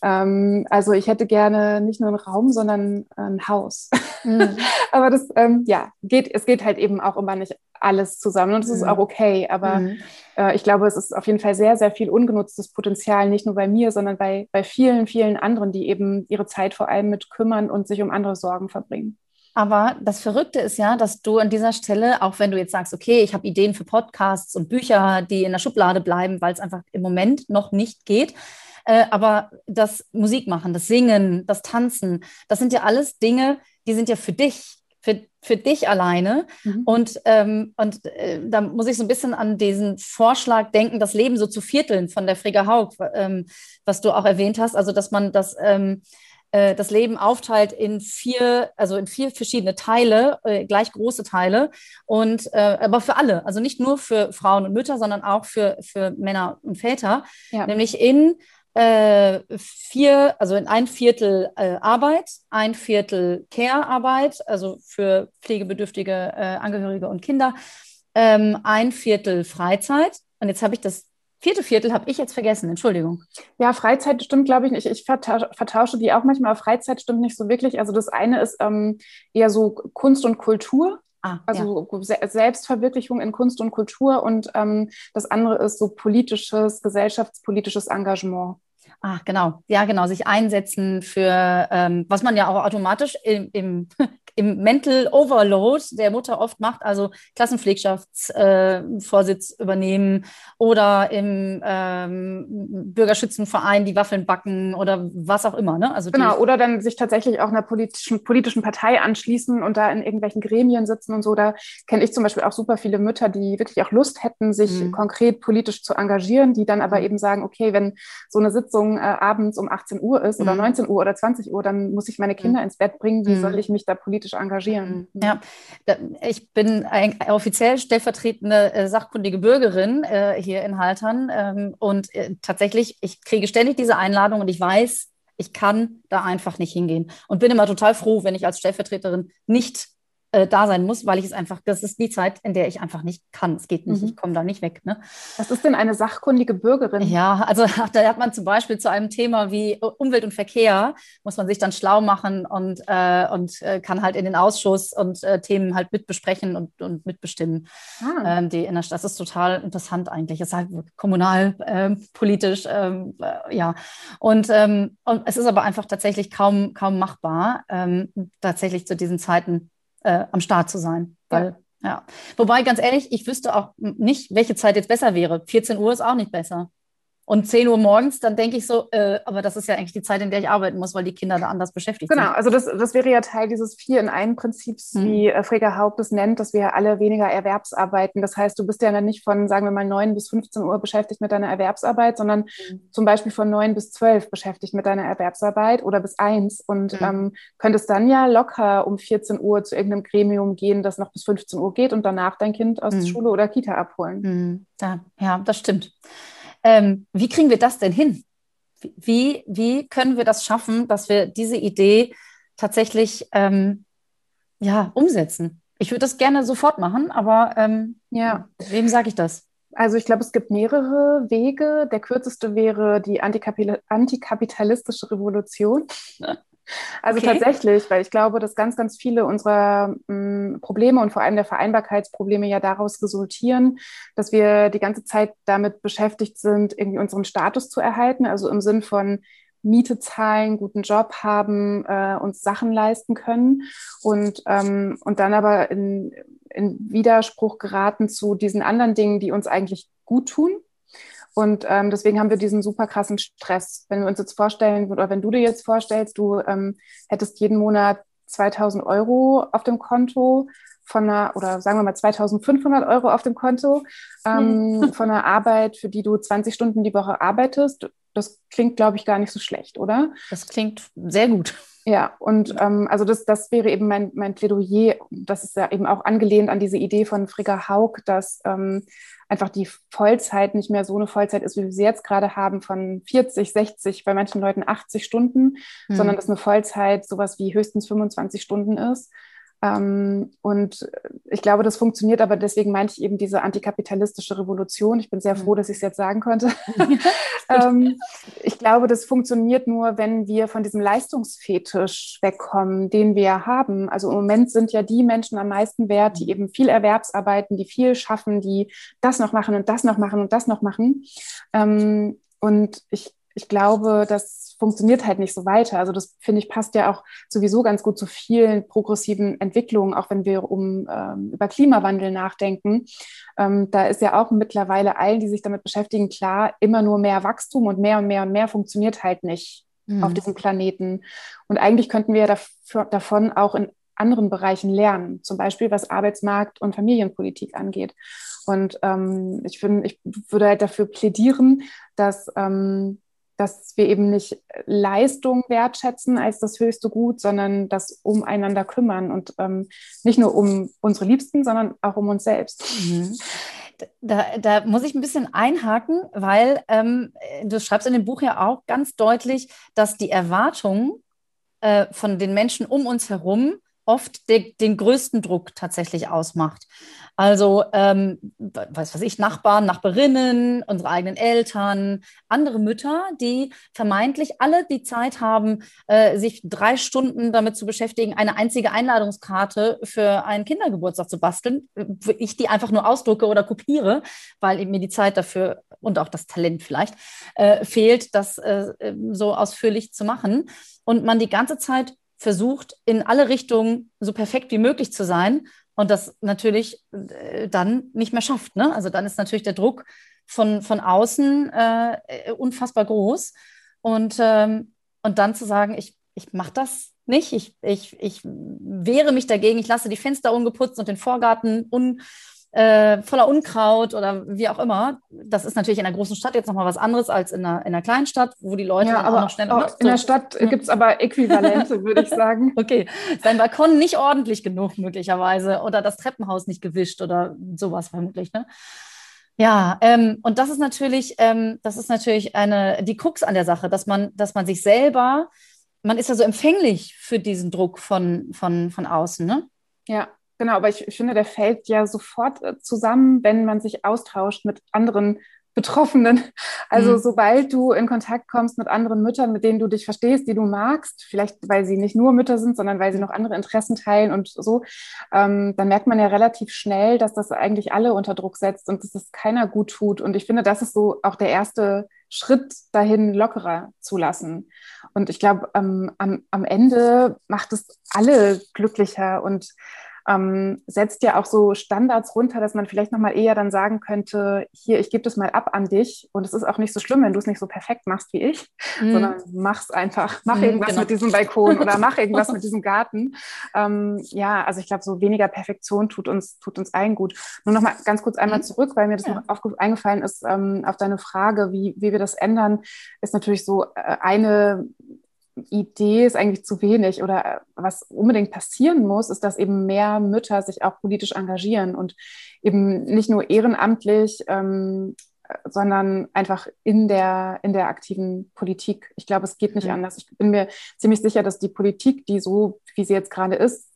Ähm, also ich hätte gerne nicht nur einen Raum, sondern ein Haus. Mhm. aber das, ähm, ja, geht, es geht halt eben auch immer nicht alles zusammen und es ist mhm. auch okay. Aber mhm. äh, ich glaube, es ist auf jeden Fall sehr, sehr viel ungenutztes Potenzial, nicht nur bei mir, sondern bei, bei vielen, vielen anderen, die eben ihre Zeit vor allem mit kümmern und sich um andere Sorgen verbringen. Aber das Verrückte ist ja, dass du an dieser Stelle, auch wenn du jetzt sagst, okay, ich habe Ideen für Podcasts und Bücher, die in der Schublade bleiben, weil es einfach im Moment noch nicht geht, äh, aber das Musikmachen, das Singen, das Tanzen, das sind ja alles Dinge, die sind ja für dich für, für dich alleine. Mhm. Und, ähm, und äh, da muss ich so ein bisschen an diesen Vorschlag denken, das Leben so zu vierteln von der Frigga Haug, ähm, was du auch erwähnt hast. Also, dass man das, ähm, äh, das Leben aufteilt in vier, also in vier verschiedene Teile, äh, gleich große Teile. Und äh, aber für alle, also nicht nur für Frauen und Mütter, sondern auch für, für Männer und Väter, ja. nämlich in äh, vier, also in ein Viertel äh, Arbeit, ein Viertel Care-Arbeit, also für pflegebedürftige äh, Angehörige und Kinder, ähm, ein Viertel Freizeit. Und jetzt habe ich das vierte Viertel habe ich jetzt vergessen, Entschuldigung. Ja, Freizeit stimmt, glaube ich nicht. Ich vertausche, vertausche die auch manchmal, Freizeit stimmt nicht so wirklich. Also das eine ist ähm, eher so Kunst und Kultur. Ah, also ja. Selbstverwirklichung in Kunst und Kultur und ähm, das andere ist so politisches, gesellschaftspolitisches Engagement. Ah, genau. Ja, genau. Sich einsetzen für, ähm, was man ja auch automatisch im, im, im Mental Overload der Mutter oft macht, also Klassenpflegschaftsvorsitz äh, übernehmen oder im ähm, Bürgerschützenverein die Waffeln backen oder was auch immer. Ne? Also genau, oder dann sich tatsächlich auch einer politischen, politischen Partei anschließen und da in irgendwelchen Gremien sitzen und so. Da kenne ich zum Beispiel auch super viele Mütter, die wirklich auch Lust hätten, sich mhm. konkret politisch zu engagieren, die dann aber mhm. eben sagen, okay, wenn so eine Sitzung äh, abends um 18 Uhr ist oder 19 mhm. Uhr oder 20 Uhr, dann muss ich meine Kinder mhm. ins Bett bringen. Wie soll ich mich da politisch engagieren? Ja, ich bin offiziell stellvertretende äh, sachkundige Bürgerin äh, hier in Haltern ähm, und äh, tatsächlich, ich kriege ständig diese Einladung und ich weiß, ich kann da einfach nicht hingehen und bin immer total froh, wenn ich als Stellvertreterin nicht äh, da sein muss, weil ich es einfach, das ist die Zeit, in der ich einfach nicht kann. Es geht nicht, mhm. ich komme da nicht weg. Ne? Was ist denn eine sachkundige Bürgerin? Ja, also da hat man zum Beispiel zu einem Thema wie Umwelt und Verkehr, muss man sich dann schlau machen und, äh, und äh, kann halt in den Ausschuss und äh, Themen halt mitbesprechen und, und mitbestimmen. Ah. Ähm, die in der Stadt. Das ist total interessant eigentlich. Es ist halt kommunal, ähm, politisch, ähm, äh, ja. Und, ähm, und es ist aber einfach tatsächlich kaum, kaum machbar, ähm, tatsächlich zu diesen Zeiten äh, am Start zu sein. Weil, ja. ja. Wobei, ganz ehrlich, ich wüsste auch nicht, welche Zeit jetzt besser wäre. 14 Uhr ist auch nicht besser und 10 Uhr morgens, dann denke ich so, äh, aber das ist ja eigentlich die Zeit, in der ich arbeiten muss, weil die Kinder da anders beschäftigt genau, sind. Genau, also das, das wäre ja Teil dieses Vier in einen Prinzips, mhm. wie äh, Frege Haupt es nennt, dass wir alle weniger Erwerbsarbeiten. Das heißt, du bist ja dann nicht von, sagen wir mal, 9 bis 15 Uhr beschäftigt mit deiner Erwerbsarbeit, sondern mhm. zum Beispiel von 9 bis 12 beschäftigt mit deiner Erwerbsarbeit oder bis 1 und mhm. ähm, könntest dann ja locker um 14 Uhr zu irgendeinem Gremium gehen, das noch bis 15 Uhr geht und danach dein Kind aus mhm. Schule oder Kita abholen. Ja, ja, das stimmt. Ähm, wie kriegen wir das denn hin? Wie, wie können wir das schaffen, dass wir diese Idee tatsächlich ähm, ja, umsetzen? Ich würde das gerne sofort machen, aber ähm, ja. wem sage ich das? Also ich glaube, es gibt mehrere Wege. Der kürzeste wäre die antikapitalistische Revolution. Also okay. tatsächlich, weil ich glaube, dass ganz, ganz viele unserer mh, mm, Probleme und vor allem der Vereinbarkeitsprobleme ja daraus resultieren, dass wir die ganze Zeit damit beschäftigt sind, irgendwie unseren Status zu erhalten, also im Sinn von Miete zahlen, guten Job haben, äh, uns Sachen leisten können. Und, ähm, und dann aber in, in Widerspruch geraten zu diesen anderen Dingen, die uns eigentlich gut tun und ähm, deswegen haben wir diesen super krassen Stress. Wenn wir uns jetzt vorstellen, oder wenn du dir jetzt vorstellst, du ähm, hättest jeden Monat 2000 Euro auf dem Konto von einer, oder sagen wir mal 2500 Euro auf dem Konto ähm, mhm. von einer Arbeit, für die du 20 Stunden die Woche arbeitest. Das klingt, glaube ich, gar nicht so schlecht, oder? Das klingt sehr gut. Ja, und ähm, also das, das wäre eben mein, mein Plädoyer. Das ist ja eben auch angelehnt an diese Idee von Frigga Haug, dass ähm, einfach die Vollzeit nicht mehr so eine Vollzeit ist, wie wir sie jetzt gerade haben, von 40, 60, bei manchen Leuten 80 Stunden, mhm. sondern dass eine Vollzeit sowas wie höchstens 25 Stunden ist. Ähm, und ich glaube, das funktioniert, aber deswegen meinte ich eben diese antikapitalistische Revolution. Ich bin sehr froh, dass ich es jetzt sagen konnte. ähm, ich glaube, das funktioniert nur, wenn wir von diesem Leistungsfetisch wegkommen, den wir haben. Also im Moment sind ja die Menschen am meisten wert, die eben viel Erwerbsarbeiten, die viel schaffen, die das noch machen und das noch machen und das noch machen. Ähm, und ich ich glaube, das funktioniert halt nicht so weiter. Also das finde ich passt ja auch sowieso ganz gut zu vielen progressiven Entwicklungen, auch wenn wir um ähm, über Klimawandel nachdenken. Ähm, da ist ja auch mittlerweile allen, die sich damit beschäftigen, klar, immer nur mehr Wachstum und mehr und mehr und mehr funktioniert halt nicht mhm. auf diesem Planeten. Und eigentlich könnten wir dafür, davon auch in anderen Bereichen lernen, zum Beispiel was Arbeitsmarkt und Familienpolitik angeht. Und ähm, ich, find, ich würde halt dafür plädieren, dass ähm, dass wir eben nicht Leistung wertschätzen als das höchste Gut, sondern das umeinander kümmern und ähm, nicht nur um unsere Liebsten, sondern auch um uns selbst. Mhm. Da, da, muss ich ein bisschen einhaken, weil ähm, du schreibst in dem Buch ja auch ganz deutlich, dass die Erwartungen äh, von den Menschen um uns herum oft de, den größten Druck tatsächlich ausmacht. Also, ähm, weiß was ich, Nachbarn, Nachbarinnen, unsere eigenen Eltern, andere Mütter, die vermeintlich alle die Zeit haben, äh, sich drei Stunden damit zu beschäftigen, eine einzige Einladungskarte für einen Kindergeburtstag zu basteln. Ich die einfach nur ausdrucke oder kopiere, weil mir die Zeit dafür und auch das Talent vielleicht äh, fehlt, das äh, so ausführlich zu machen. Und man die ganze Zeit versucht, in alle Richtungen so perfekt wie möglich zu sein und das natürlich äh, dann nicht mehr schafft. Ne? Also dann ist natürlich der Druck von, von außen äh, unfassbar groß. Und, ähm, und dann zu sagen, ich, ich mache das nicht, ich, ich, ich wehre mich dagegen, ich lasse die Fenster ungeputzt und den Vorgarten un, äh, voller Unkraut oder wie auch immer. Das ist natürlich in einer großen Stadt jetzt nochmal was anderes als in einer, in einer kleinen Stadt, wo die Leute ja, aber noch schneller. Auch in der Stadt hm. gibt es aber Äquivalente, würde ich sagen. Okay, sein Balkon nicht ordentlich genug möglicherweise oder das Treppenhaus nicht gewischt oder sowas vermutlich. Ne? Ja, ähm, und das ist natürlich, ähm, das ist natürlich eine die Krux an der Sache, dass man, dass man sich selber, man ist ja so empfänglich für diesen Druck von, von, von außen, ne? Ja, Genau, aber ich, finde, der fällt ja sofort äh, zusammen, wenn man sich austauscht mit anderen Betroffenen. Also mhm. sobald du in Kontakt kommst mit anderen Müttern, mit denen du dich verstehst, die du magst, vielleicht weil sie nicht nur Mütter sind, sondern weil sie noch andere Interessen teilen und so, ähm, dann merkt man ja relativ schnell, dass das eigentlich alle unter Druck setzt und dass das keiner gut tut. Und ich finde, das ist so auch der erste Schritt dahin, lockerer zu lassen. Und ich glaube, ähm, am, am Ende macht es alle glücklicher und ähm, setzt ja auch so Standards runter, dass man vielleicht nochmal eher dann sagen könnte, hier, ich gebe das mal ab an dich und es ist auch nicht so schlimm, wenn du es nicht so perfekt machst wie ich, mhm. sondern mach's einfach, mach mhm, irgendwas genau. mit diesem Balkon oder mach irgendwas mit diesem Garten. Ähm, ja, also ich glaube, so weniger Perfektion tut uns, tut uns allen gut. Nur nochmal ganz kurz einmal mhm. zurück, weil mir das ja. noch eingefallen ist, ähm, auf deine Frage, wie, wie wir das ändern, ist natürlich so äh, eine Idee ist eigentlich zu wenig oder äh, was unbedingt passieren muss, ist, dass eben mehr Mütter sich auch politisch engagieren und eben nicht nur ehrenamtlich, ähm, sondern einfach in der, in der aktiven Politik. Ich glaube, es geht nicht mhm. anders. Ich bin mir ziemlich sicher, dass die Politik, die so, wie sie jetzt gerade ist,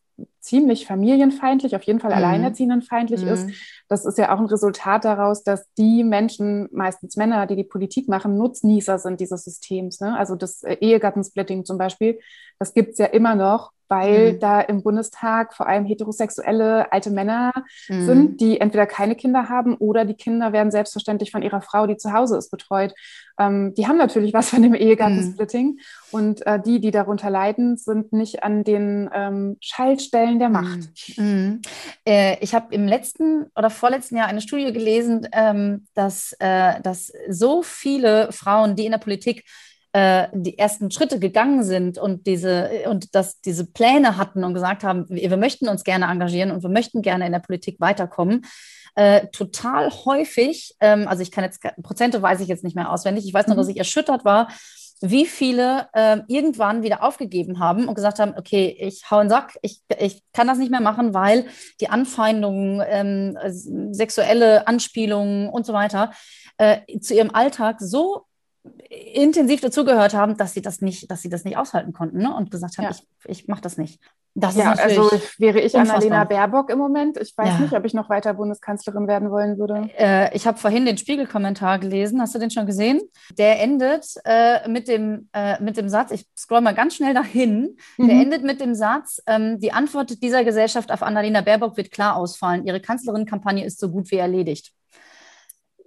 ziemlich familienfeindlich, auf jeden Fall mhm. alleinerziehendenfeindlich mhm. ist. Das ist ja auch ein Resultat daraus, dass die Menschen, meistens Männer, die die Politik machen, Nutznießer sind dieses Systems. Ne? Also das äh, Ehegattensplitting zum Beispiel, das gibt's ja immer noch weil mhm. da im Bundestag vor allem heterosexuelle alte Männer mhm. sind, die entweder keine Kinder haben oder die Kinder werden selbstverständlich von ihrer Frau, die zu Hause ist, betreut. Ähm, die haben natürlich was von dem Ehegattensplitting mhm. und äh, die, die darunter leiden, sind nicht an den ähm, Schaltstellen der Macht. Mhm. Mhm. Äh, ich habe im letzten oder vorletzten Jahr eine Studie gelesen, ähm, dass, äh, dass so viele Frauen, die in der Politik äh, die ersten Schritte gegangen sind und diese und dass diese Pläne hatten und gesagt haben, wir, wir möchten uns gerne engagieren und wir möchten gerne in der Politik weiterkommen. Äh, total häufig, ähm, also ich kann jetzt Prozente weiß ich jetzt nicht mehr auswendig. Ich weiß nur, dass mhm. ich erschüttert war, wie viele äh, irgendwann wieder aufgegeben haben und gesagt haben, okay, ich hau einen Sack, ich, ich kann das nicht mehr machen, weil die Anfeindungen, ähm, sexuelle Anspielungen und so weiter äh, zu ihrem Alltag so intensiv dazugehört haben, dass sie das nicht, dass sie das nicht aushalten konnten ne? und gesagt haben, ja. ich, ich mache das nicht. Das ja, also wäre ich unfassbar. Annalena Baerbock im Moment. Ich weiß ja. nicht, ob ich noch weiter Bundeskanzlerin werden wollen würde. Äh, ich habe vorhin den Spiegel-Kommentar gelesen. Hast du den schon gesehen? Der endet äh, mit, dem, äh, mit dem Satz, ich scroll mal ganz schnell dahin, mhm. der endet mit dem Satz, ähm, die Antwort dieser Gesellschaft auf Annalena Baerbock wird klar ausfallen. Ihre Kanzlerin-Kampagne ist so gut wie erledigt.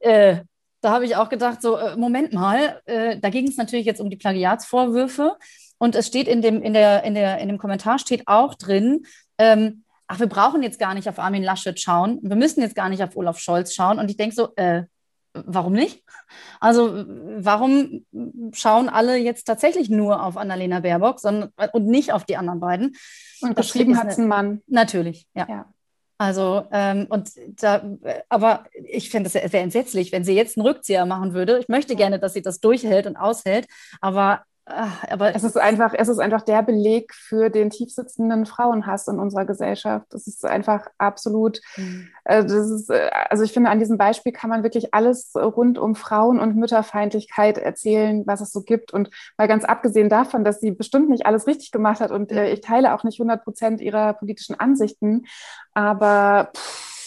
Äh, da habe ich auch gedacht, so, äh, Moment mal, äh, da ging es natürlich jetzt um die Plagiatsvorwürfe. Und es steht in dem, in der, in der, in dem Kommentar steht auch drin, ähm, ach, wir brauchen jetzt gar nicht auf Armin Laschet schauen, wir müssen jetzt gar nicht auf Olaf Scholz schauen. Und ich denke so, äh, warum nicht? Also warum schauen alle jetzt tatsächlich nur auf Annalena Baerbock sondern, und nicht auf die anderen beiden? Und geschrieben hat es ein Mann. Natürlich, ja. ja. Also, ähm, und da, aber ich fände es sehr, sehr entsetzlich, wenn sie jetzt einen Rückzieher machen würde. Ich möchte gerne, dass sie das durchhält und aushält, aber Ah, aber es ist einfach, es ist einfach der Beleg für den tiefsitzenden Frauenhass in unserer Gesellschaft. Es ist einfach absolut, mhm. äh, das ist, äh, also ich finde, an diesem Beispiel kann man wirklich alles rund um Frauen- und Mütterfeindlichkeit erzählen, was es so gibt. Und mal ganz abgesehen davon, dass sie bestimmt nicht alles richtig gemacht hat und äh, ich teile auch nicht 100 Prozent ihrer politischen Ansichten, aber pff,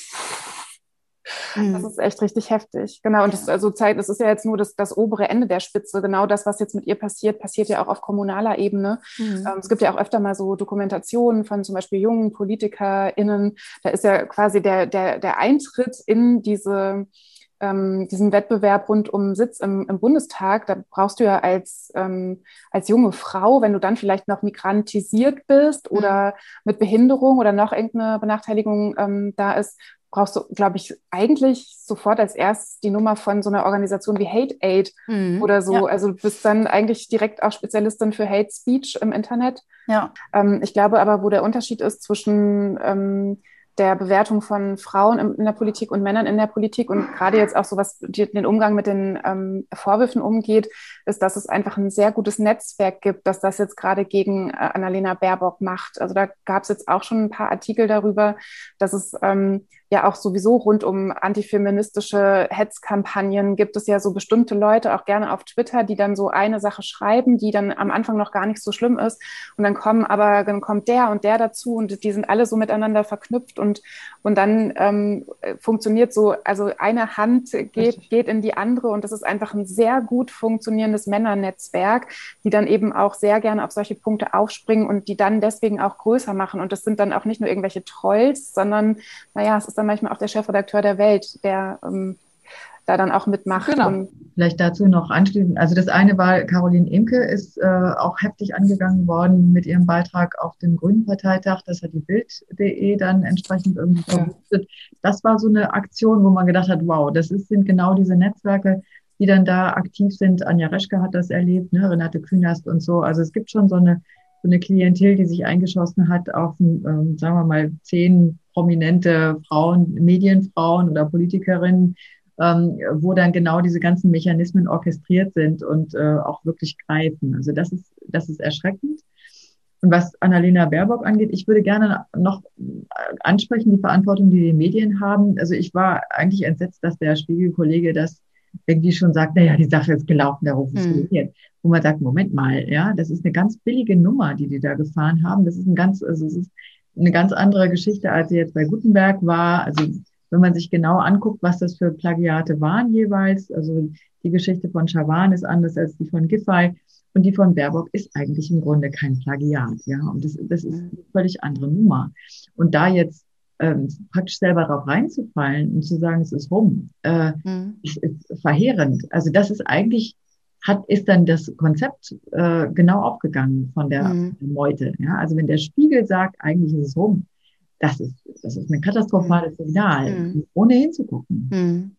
Mhm. Das ist echt richtig heftig. Genau. Und das also Zeit, das ist ja jetzt nur das, das obere Ende der Spitze. Genau das, was jetzt mit ihr passiert, passiert ja auch auf kommunaler Ebene. Mhm. Ähm, es gibt ja auch öfter mal so Dokumentationen von zum Beispiel jungen PolitikerInnen. Da ist ja quasi der, der, der Eintritt in diese ähm, diesen Wettbewerb rund um Sitz im, im, Bundestag, da brauchst du ja als, ähm, als junge Frau, wenn du dann vielleicht noch migrantisiert bist mhm. oder mit Behinderung oder noch irgendeine Benachteiligung ähm, da ist, brauchst du, glaube ich, eigentlich sofort als erstes die Nummer von so einer Organisation wie Hate Aid mhm, oder so. Ja. Also du bist dann eigentlich direkt auch Spezialistin für Hate Speech im Internet. Ja. Ähm, ich glaube aber, wo der Unterschied ist zwischen ähm, der Bewertung von Frauen in der Politik und Männern in der Politik und gerade jetzt auch so was den Umgang mit den ähm, Vorwürfen umgeht, ist, dass es einfach ein sehr gutes Netzwerk gibt, dass das jetzt gerade gegen äh, Annalena Baerbock macht. Also da gab es jetzt auch schon ein paar Artikel darüber, dass es ähm, ja auch sowieso rund um antifeministische Hetzkampagnen gibt es ja so bestimmte Leute, auch gerne auf Twitter, die dann so eine Sache schreiben, die dann am Anfang noch gar nicht so schlimm ist. Und dann kommen aber, dann kommt der und der dazu und die sind alle so miteinander verknüpft und, und dann ähm, funktioniert so, also eine Hand geht, geht in die andere und das ist einfach ein sehr gut funktionierendes Männernetzwerk, die dann eben auch sehr gerne auf solche Punkte aufspringen und die dann deswegen auch größer machen. Und das sind dann auch nicht nur irgendwelche Trolls, sondern, naja, es ist dann manchmal auch der Chefredakteur der Welt, der ähm, da dann auch mitmacht. Genau. Vielleicht dazu noch anschließend. Also das eine war, Caroline Imke ist äh, auch heftig angegangen worden mit ihrem Beitrag auf dem Grünen Parteitag. Das hat die Bild.de dann entsprechend irgendwie verwurstet. Ja. Das war so eine Aktion, wo man gedacht hat, wow, das ist, sind genau diese Netzwerke, die dann da aktiv sind. Anja Reschke hat das erlebt, ne? Renate Künast und so. Also es gibt schon so eine, so eine Klientel, die sich eingeschossen hat auf, ähm, sagen wir mal, zehn prominente Frauen, Medienfrauen oder Politikerinnen, ähm, wo dann genau diese ganzen Mechanismen orchestriert sind und äh, auch wirklich greifen. Also das ist, das ist erschreckend. Und was Annalena Baerbock angeht, ich würde gerne noch ansprechen, die Verantwortung, die die Medien haben. Also ich war eigentlich entsetzt, dass der Spiegelkollege das irgendwie schon sagt, naja, die Sache ist gelaufen, der Ruf ist mhm. Wo man sagt, Moment mal, ja, das ist eine ganz billige Nummer, die die da gefahren haben. Das ist ein ganz, also es ist eine ganz andere Geschichte, als sie jetzt bei Gutenberg war. Also wenn man sich genau anguckt, was das für Plagiate waren jeweils, also die Geschichte von Chavan ist anders als die von Giffey und die von Baerbock ist eigentlich im Grunde kein Plagiat, ja. Und das, das ist eine völlig andere Nummer. Und da jetzt ähm, praktisch selber darauf reinzufallen und zu sagen, es ist rum, äh, mhm. ist, ist verheerend. Also das ist eigentlich hat, ist dann das Konzept äh, genau aufgegangen von der mhm. Meute. Ja? Also wenn der Spiegel sagt, eigentlich ist es rum, das ist, das ist ein katastrophales mhm. Signal, mhm. ohne hinzugucken. Mhm.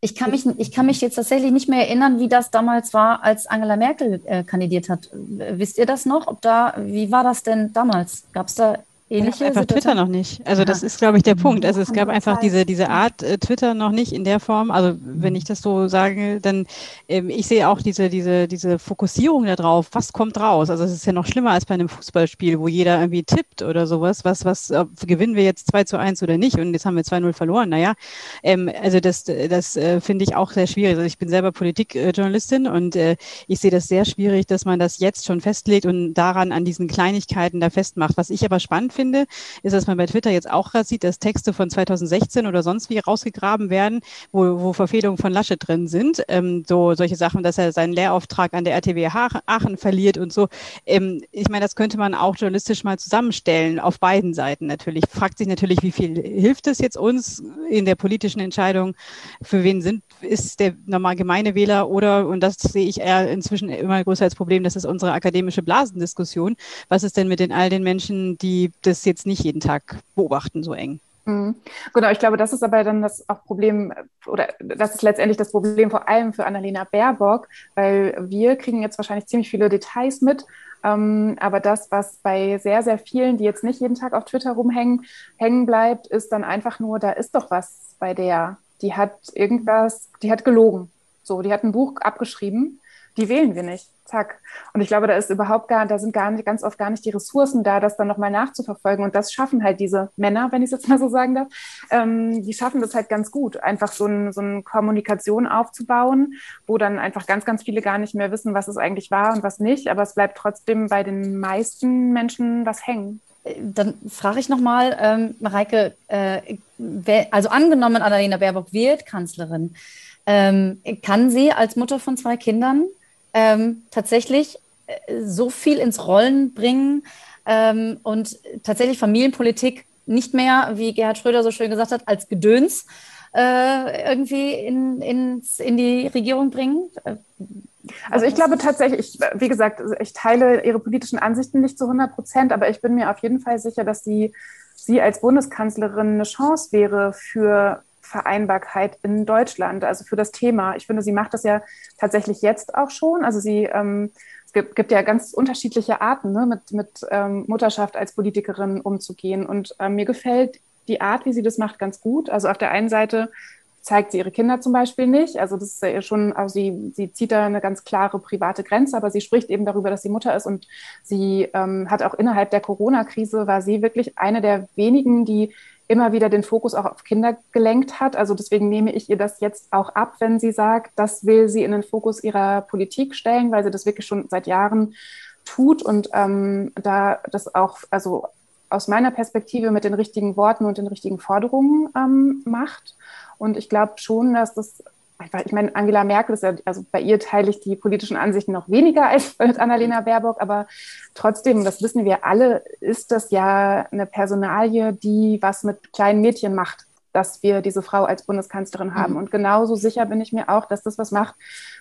Ich kann, mich, ich kann mich jetzt tatsächlich nicht mehr erinnern, wie das damals war, als Angela Merkel äh, kandidiert hat. Wisst ihr das noch? Ob da, wie war das denn damals? Gab es da ähnliche einfach Twitter noch nicht. Also das ist, glaube ich, der Punkt. Also es gab einfach diese, diese Art äh, Twitter noch nicht in der Form. Also wenn ich das so sage, dann ähm, ich sehe auch diese, diese, diese Fokussierung darauf, was kommt raus. Also es ist ja noch schlimmer als bei einem Fußballspiel, wo jeder irgendwie tippt oder sowas. Was, was äh, gewinnen wir jetzt 2 zu 1 oder nicht? Und jetzt haben wir 2-0 verloren. Naja, ähm, also das, das äh, finde ich auch sehr schwierig. Also ich bin selber Politikjournalistin und äh, ich sehe das sehr schwierig, dass man das jetzt schon festlegt und daran an diesen Kleinigkeiten da festmacht. Was ich aber spannend finde, ist, dass man bei Twitter jetzt auch sieht, dass Texte von 2016 oder sonst wie rausgegraben werden, wo, wo Verfehlungen von Laschet drin sind. Ähm, so solche Sachen, dass er seinen Lehrauftrag an der RTW Aachen verliert und so. Ähm, ich meine, das könnte man auch journalistisch mal zusammenstellen, auf beiden Seiten natürlich. Fragt sich natürlich, wie viel hilft es jetzt uns in der politischen Entscheidung, für wen sind, ist der normal gemeine Wähler oder, und das sehe ich eher inzwischen immer größer als Problem, das ist unsere akademische Blasendiskussion. Was ist denn mit den all den Menschen, die das jetzt nicht jeden Tag beobachten, so eng. Genau, ich glaube, das ist aber dann das auch Problem, oder das ist letztendlich das Problem vor allem für Annalena Baerbock, weil wir kriegen jetzt wahrscheinlich ziemlich viele Details mit, ähm, aber das, was bei sehr, sehr vielen, die jetzt nicht jeden Tag auf Twitter rumhängen, hängen bleibt, ist dann einfach nur, da ist doch was bei der. Die hat irgendwas, die hat gelogen. So, die hat ein Buch abgeschrieben, die wählen wir nicht zack. Und ich glaube, da ist überhaupt gar, da sind gar nicht, ganz oft gar nicht die Ressourcen da, das dann nochmal nachzuverfolgen. Und das schaffen halt diese Männer, wenn ich es jetzt mal so sagen darf, ähm, die schaffen das halt ganz gut, einfach so, ein, so eine Kommunikation aufzubauen, wo dann einfach ganz, ganz viele gar nicht mehr wissen, was es eigentlich war und was nicht. Aber es bleibt trotzdem bei den meisten Menschen was hängen. Dann frage ich nochmal, ähm, Mareike, äh, also angenommen, Annalena Baerbock wird Kanzlerin, ähm, kann sie als Mutter von zwei Kindern ähm, tatsächlich äh, so viel ins Rollen bringen ähm, und tatsächlich Familienpolitik nicht mehr, wie Gerhard Schröder so schön gesagt hat, als Gedöns äh, irgendwie in, in, in die Regierung bringen? Also ich glaube tatsächlich, ich, wie gesagt, ich teile Ihre politischen Ansichten nicht zu 100 Prozent, aber ich bin mir auf jeden Fall sicher, dass sie, sie als Bundeskanzlerin eine Chance wäre für Vereinbarkeit in Deutschland, also für das Thema. Ich finde, sie macht das ja tatsächlich jetzt auch schon. Also sie, ähm, es gibt, gibt, ja ganz unterschiedliche Arten, ne, mit, mit ähm, Mutterschaft als Politikerin umzugehen. Und ähm, mir gefällt die Art, wie sie das macht, ganz gut. Also auf der einen Seite zeigt sie ihre Kinder zum Beispiel nicht. Also das ist ja schon, also sie, sie zieht da eine ganz klare private Grenze, aber sie spricht eben darüber, dass sie Mutter ist und sie ähm, hat auch innerhalb der Corona-Krise war sie wirklich eine der wenigen, die immer wieder den Fokus auch auf Kinder gelenkt hat. Also deswegen nehme ich ihr das jetzt auch ab, wenn sie sagt, das will sie in den Fokus ihrer Politik stellen, weil sie das wirklich schon seit Jahren tut und ähm, da das auch, also aus meiner Perspektive mit den richtigen Worten und den richtigen Forderungen ähm, macht. Und ich glaube schon, dass das ich meine, Angela Merkel ist ja, also bei ihr teile ich die politischen Ansichten noch weniger als mit Annalena Baerbock, aber trotzdem, das wissen wir alle, ist das ja eine Personalie, die was mit kleinen Mädchen macht dass wir diese Frau als Bundeskanzlerin haben. Mhm. Und genauso sicher bin ich mir auch, dass das was macht,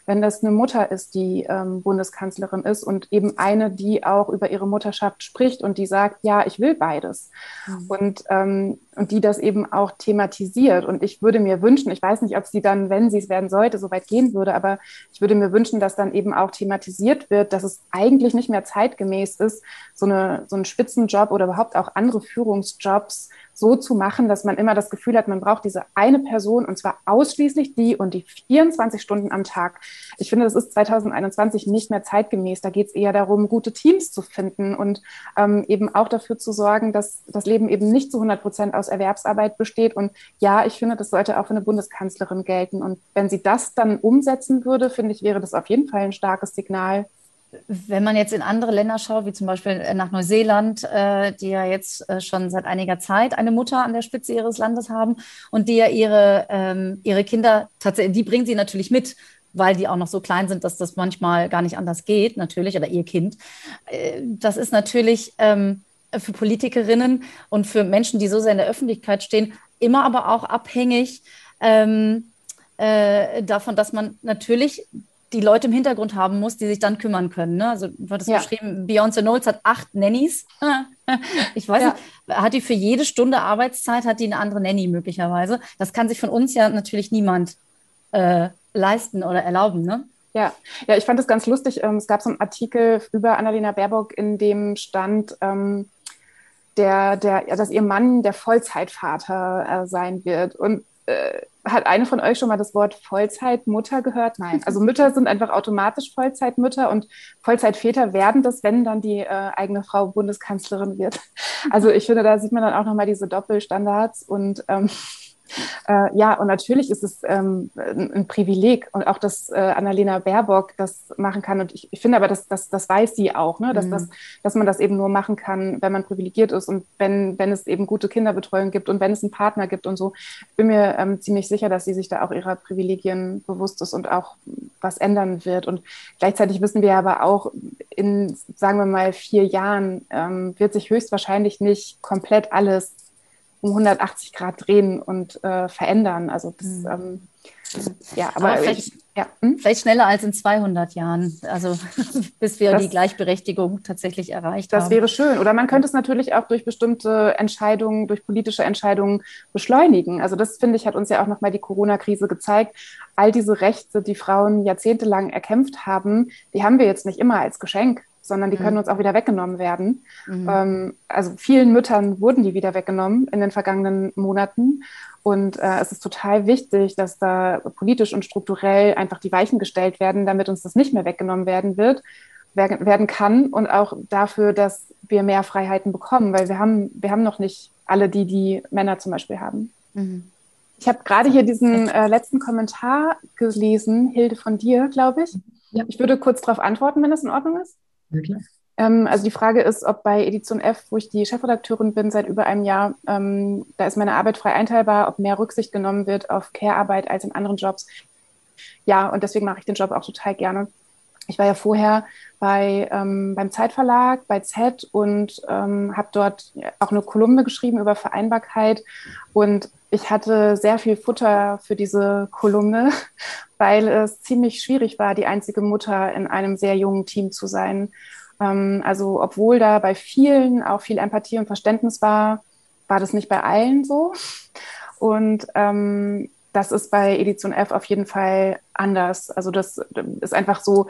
wenn das eine Mutter ist, die ähm, Bundeskanzlerin ist und eben eine, die auch über ihre Mutterschaft spricht und die sagt, ja, ich will beides. Mhm. Und, ähm, und die das eben auch thematisiert. Und ich würde mir wünschen, ich weiß nicht, ob sie dann, wenn sie es werden sollte, so weit gehen würde, aber ich würde mir wünschen, dass dann eben auch thematisiert wird, dass es eigentlich nicht mehr zeitgemäß ist, so, eine, so einen Spitzenjob oder überhaupt auch andere Führungsjobs so zu machen, dass man immer das Gefühl hat, man braucht diese eine Person und zwar ausschließlich die und die 24 Stunden am Tag. Ich finde, das ist 2021 nicht mehr zeitgemäß. Da geht es eher darum, gute Teams zu finden und ähm, eben auch dafür zu sorgen, dass das Leben eben nicht zu 100 Prozent aus Erwerbsarbeit besteht. Und ja, ich finde, das sollte auch für eine Bundeskanzlerin gelten. Und wenn sie das dann umsetzen würde, finde ich, wäre das auf jeden Fall ein starkes Signal wenn man jetzt in andere Länder schaut, wie zum Beispiel äh, nach Neuseeland, äh, die ja jetzt äh, schon seit einiger Zeit eine Mutter an der Spitze ihres Landes haben und die ja ihre, ähm, ihre Kinder tatsächlich, die bringen sie natürlich mit, weil die auch noch so klein sind, dass das manchmal gar nicht anders geht, natürlich, oder ihr Kind. Das ist natürlich ähm, für Politikerinnen und für Menschen, die so sehr in der Öffentlichkeit stehen, immer aber auch abhängig ähm, äh, davon, dass man natürlich die Leute im Hintergrund haben muss, die sich dann kümmern können. Ne? Also du hattest ja. beschrieben, Beyoncé Knowles hat acht Nannies. ich weiß ja. nicht, hat die für jede Stunde Arbeitszeit, hat die eine andere Nanny möglicherweise. Das kann sich von uns ja natürlich niemand äh, leisten oder erlauben. Ne? Ja. ja, ich fand es ganz lustig. Ähm, es gab so einen Artikel über Annalena Baerbock, in dem stand, ähm, der, der, dass ihr Mann der Vollzeitvater äh, sein wird. Und äh, hat eine von euch schon mal das Wort Vollzeitmutter gehört? Nein. Also Mütter sind einfach automatisch Vollzeitmütter und Vollzeitväter werden das, wenn dann die äh, eigene Frau Bundeskanzlerin wird. Also ich finde, da sieht man dann auch nochmal diese Doppelstandards und ähm, äh, ja, und natürlich ist es ähm, ein Privileg und auch, dass äh, Annalena Baerbock das machen kann. Und ich, ich finde aber, dass, dass, das weiß sie auch, ne? dass, mhm. das, dass man das eben nur machen kann, wenn man privilegiert ist und wenn, wenn es eben gute Kinderbetreuung gibt und wenn es einen Partner gibt und so. Ich bin mir ähm, ziemlich sicher, dass sie sich da auch ihrer Privilegien bewusst ist und auch was ändern wird. Und gleichzeitig wissen wir aber auch, in, sagen wir mal, vier Jahren ähm, wird sich höchstwahrscheinlich nicht komplett alles um 180 Grad drehen und äh, verändern. Also das, mhm. ähm, ja, aber, aber vielleicht, ich, ja, hm? vielleicht, schneller als in 200 Jahren, also bis wir das, die Gleichberechtigung tatsächlich erreicht das haben. Das wäre schön. Oder man könnte es natürlich auch durch bestimmte Entscheidungen, durch politische Entscheidungen beschleunigen. Also das finde ich hat uns ja auch nochmal die Corona-Krise gezeigt. All diese Rechte, die Frauen jahrzehntelang erkämpft haben, die haben wir jetzt nicht immer als Geschenk sondern die können mhm. uns auch wieder weggenommen werden. Mhm. Ähm, also vielen Müttern wurden die wieder weggenommen in den vergangenen Monaten. Und äh, es ist total wichtig, dass da politisch und strukturell einfach die Weichen gestellt werden, damit uns das nicht mehr weggenommen werden wird, werden kann und auch dafür, dass wir mehr Freiheiten bekommen, weil wir haben, wir haben noch nicht alle die, die Männer zum Beispiel haben. Mhm. Ich habe gerade hier diesen äh, letzten Kommentar gelesen, Hilde von dir, glaube ich. Ja. Ich würde kurz darauf antworten, wenn das in Ordnung ist. Ähm, also die Frage ist, ob bei Edition F, wo ich die Chefredakteurin bin seit über einem Jahr, ähm, da ist meine Arbeit frei einteilbar, ob mehr Rücksicht genommen wird auf Care-Arbeit als in anderen Jobs. Ja, und deswegen mache ich den Job auch total gerne. Ich war ja vorher bei, ähm, beim Zeitverlag, bei Z und ähm, habe dort auch eine Kolumne geschrieben über Vereinbarkeit. Und ich hatte sehr viel Futter für diese Kolumne, weil es ziemlich schwierig war, die einzige Mutter in einem sehr jungen Team zu sein. Ähm, also obwohl da bei vielen auch viel Empathie und Verständnis war, war das nicht bei allen so. Und ähm, das ist bei Edition F auf jeden Fall anders. Also das ist einfach so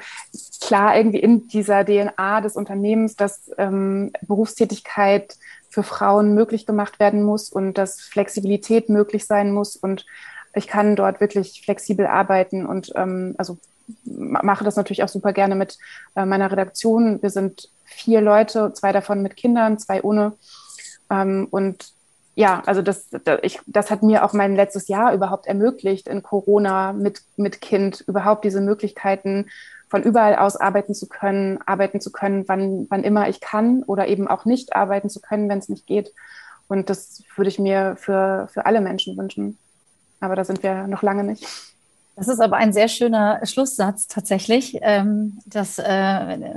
klar irgendwie in dieser DNA des Unternehmens, dass ähm, Berufstätigkeit für Frauen möglich gemacht werden muss und dass Flexibilität möglich sein muss. Und ich kann dort wirklich flexibel arbeiten und ähm, also mache das natürlich auch super gerne mit äh, meiner Redaktion. Wir sind vier Leute, zwei davon mit Kindern, zwei ohne. Ähm, und ja, also das, ich, das hat mir auch mein letztes Jahr überhaupt ermöglicht, in Corona mit, mit Kind überhaupt diese Möglichkeiten von überall aus arbeiten zu können, arbeiten zu können, wann, wann immer ich kann oder eben auch nicht arbeiten zu können, wenn es nicht geht. Und das würde ich mir für, für alle Menschen wünschen. Aber da sind wir noch lange nicht. Das ist aber ein sehr schöner Schlusssatz tatsächlich. Ähm, das, äh,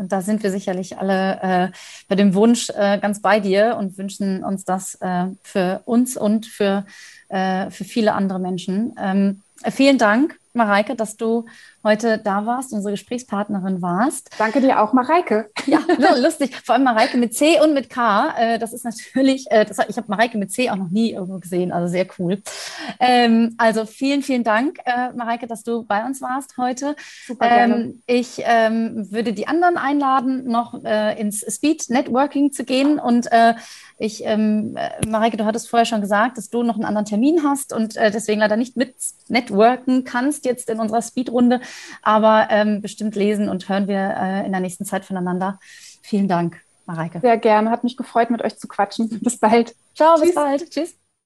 da sind wir sicherlich alle äh, bei dem Wunsch äh, ganz bei dir und wünschen uns das für uns und für, für viele andere Menschen. Ähm, vielen Dank Mareike, dass du heute da warst, unsere Gesprächspartnerin warst. Danke dir auch, Mareike. Ja, lustig. Vor allem Mareike mit C und mit K. Äh, das ist natürlich, äh, das, ich habe Mareike mit C auch noch nie irgendwo gesehen, also sehr cool. Ähm, also vielen, vielen Dank, äh, Mareike, dass du bei uns warst heute. Super gerne. Ähm, ich ähm, würde die anderen einladen, noch ins Speed Networking zu gehen und ich, ähm, Mareike, du hattest vorher schon gesagt, dass du noch einen anderen Termin hast und äh, deswegen leider nicht mit networken kannst jetzt in unserer Speedrunde, aber ähm, bestimmt lesen und hören wir äh, in der nächsten Zeit voneinander. Vielen Dank, Mareike. Sehr gerne, hat mich gefreut, mit euch zu quatschen. Bis bald. Ciao, Tschüss. bis bald. Tschüss.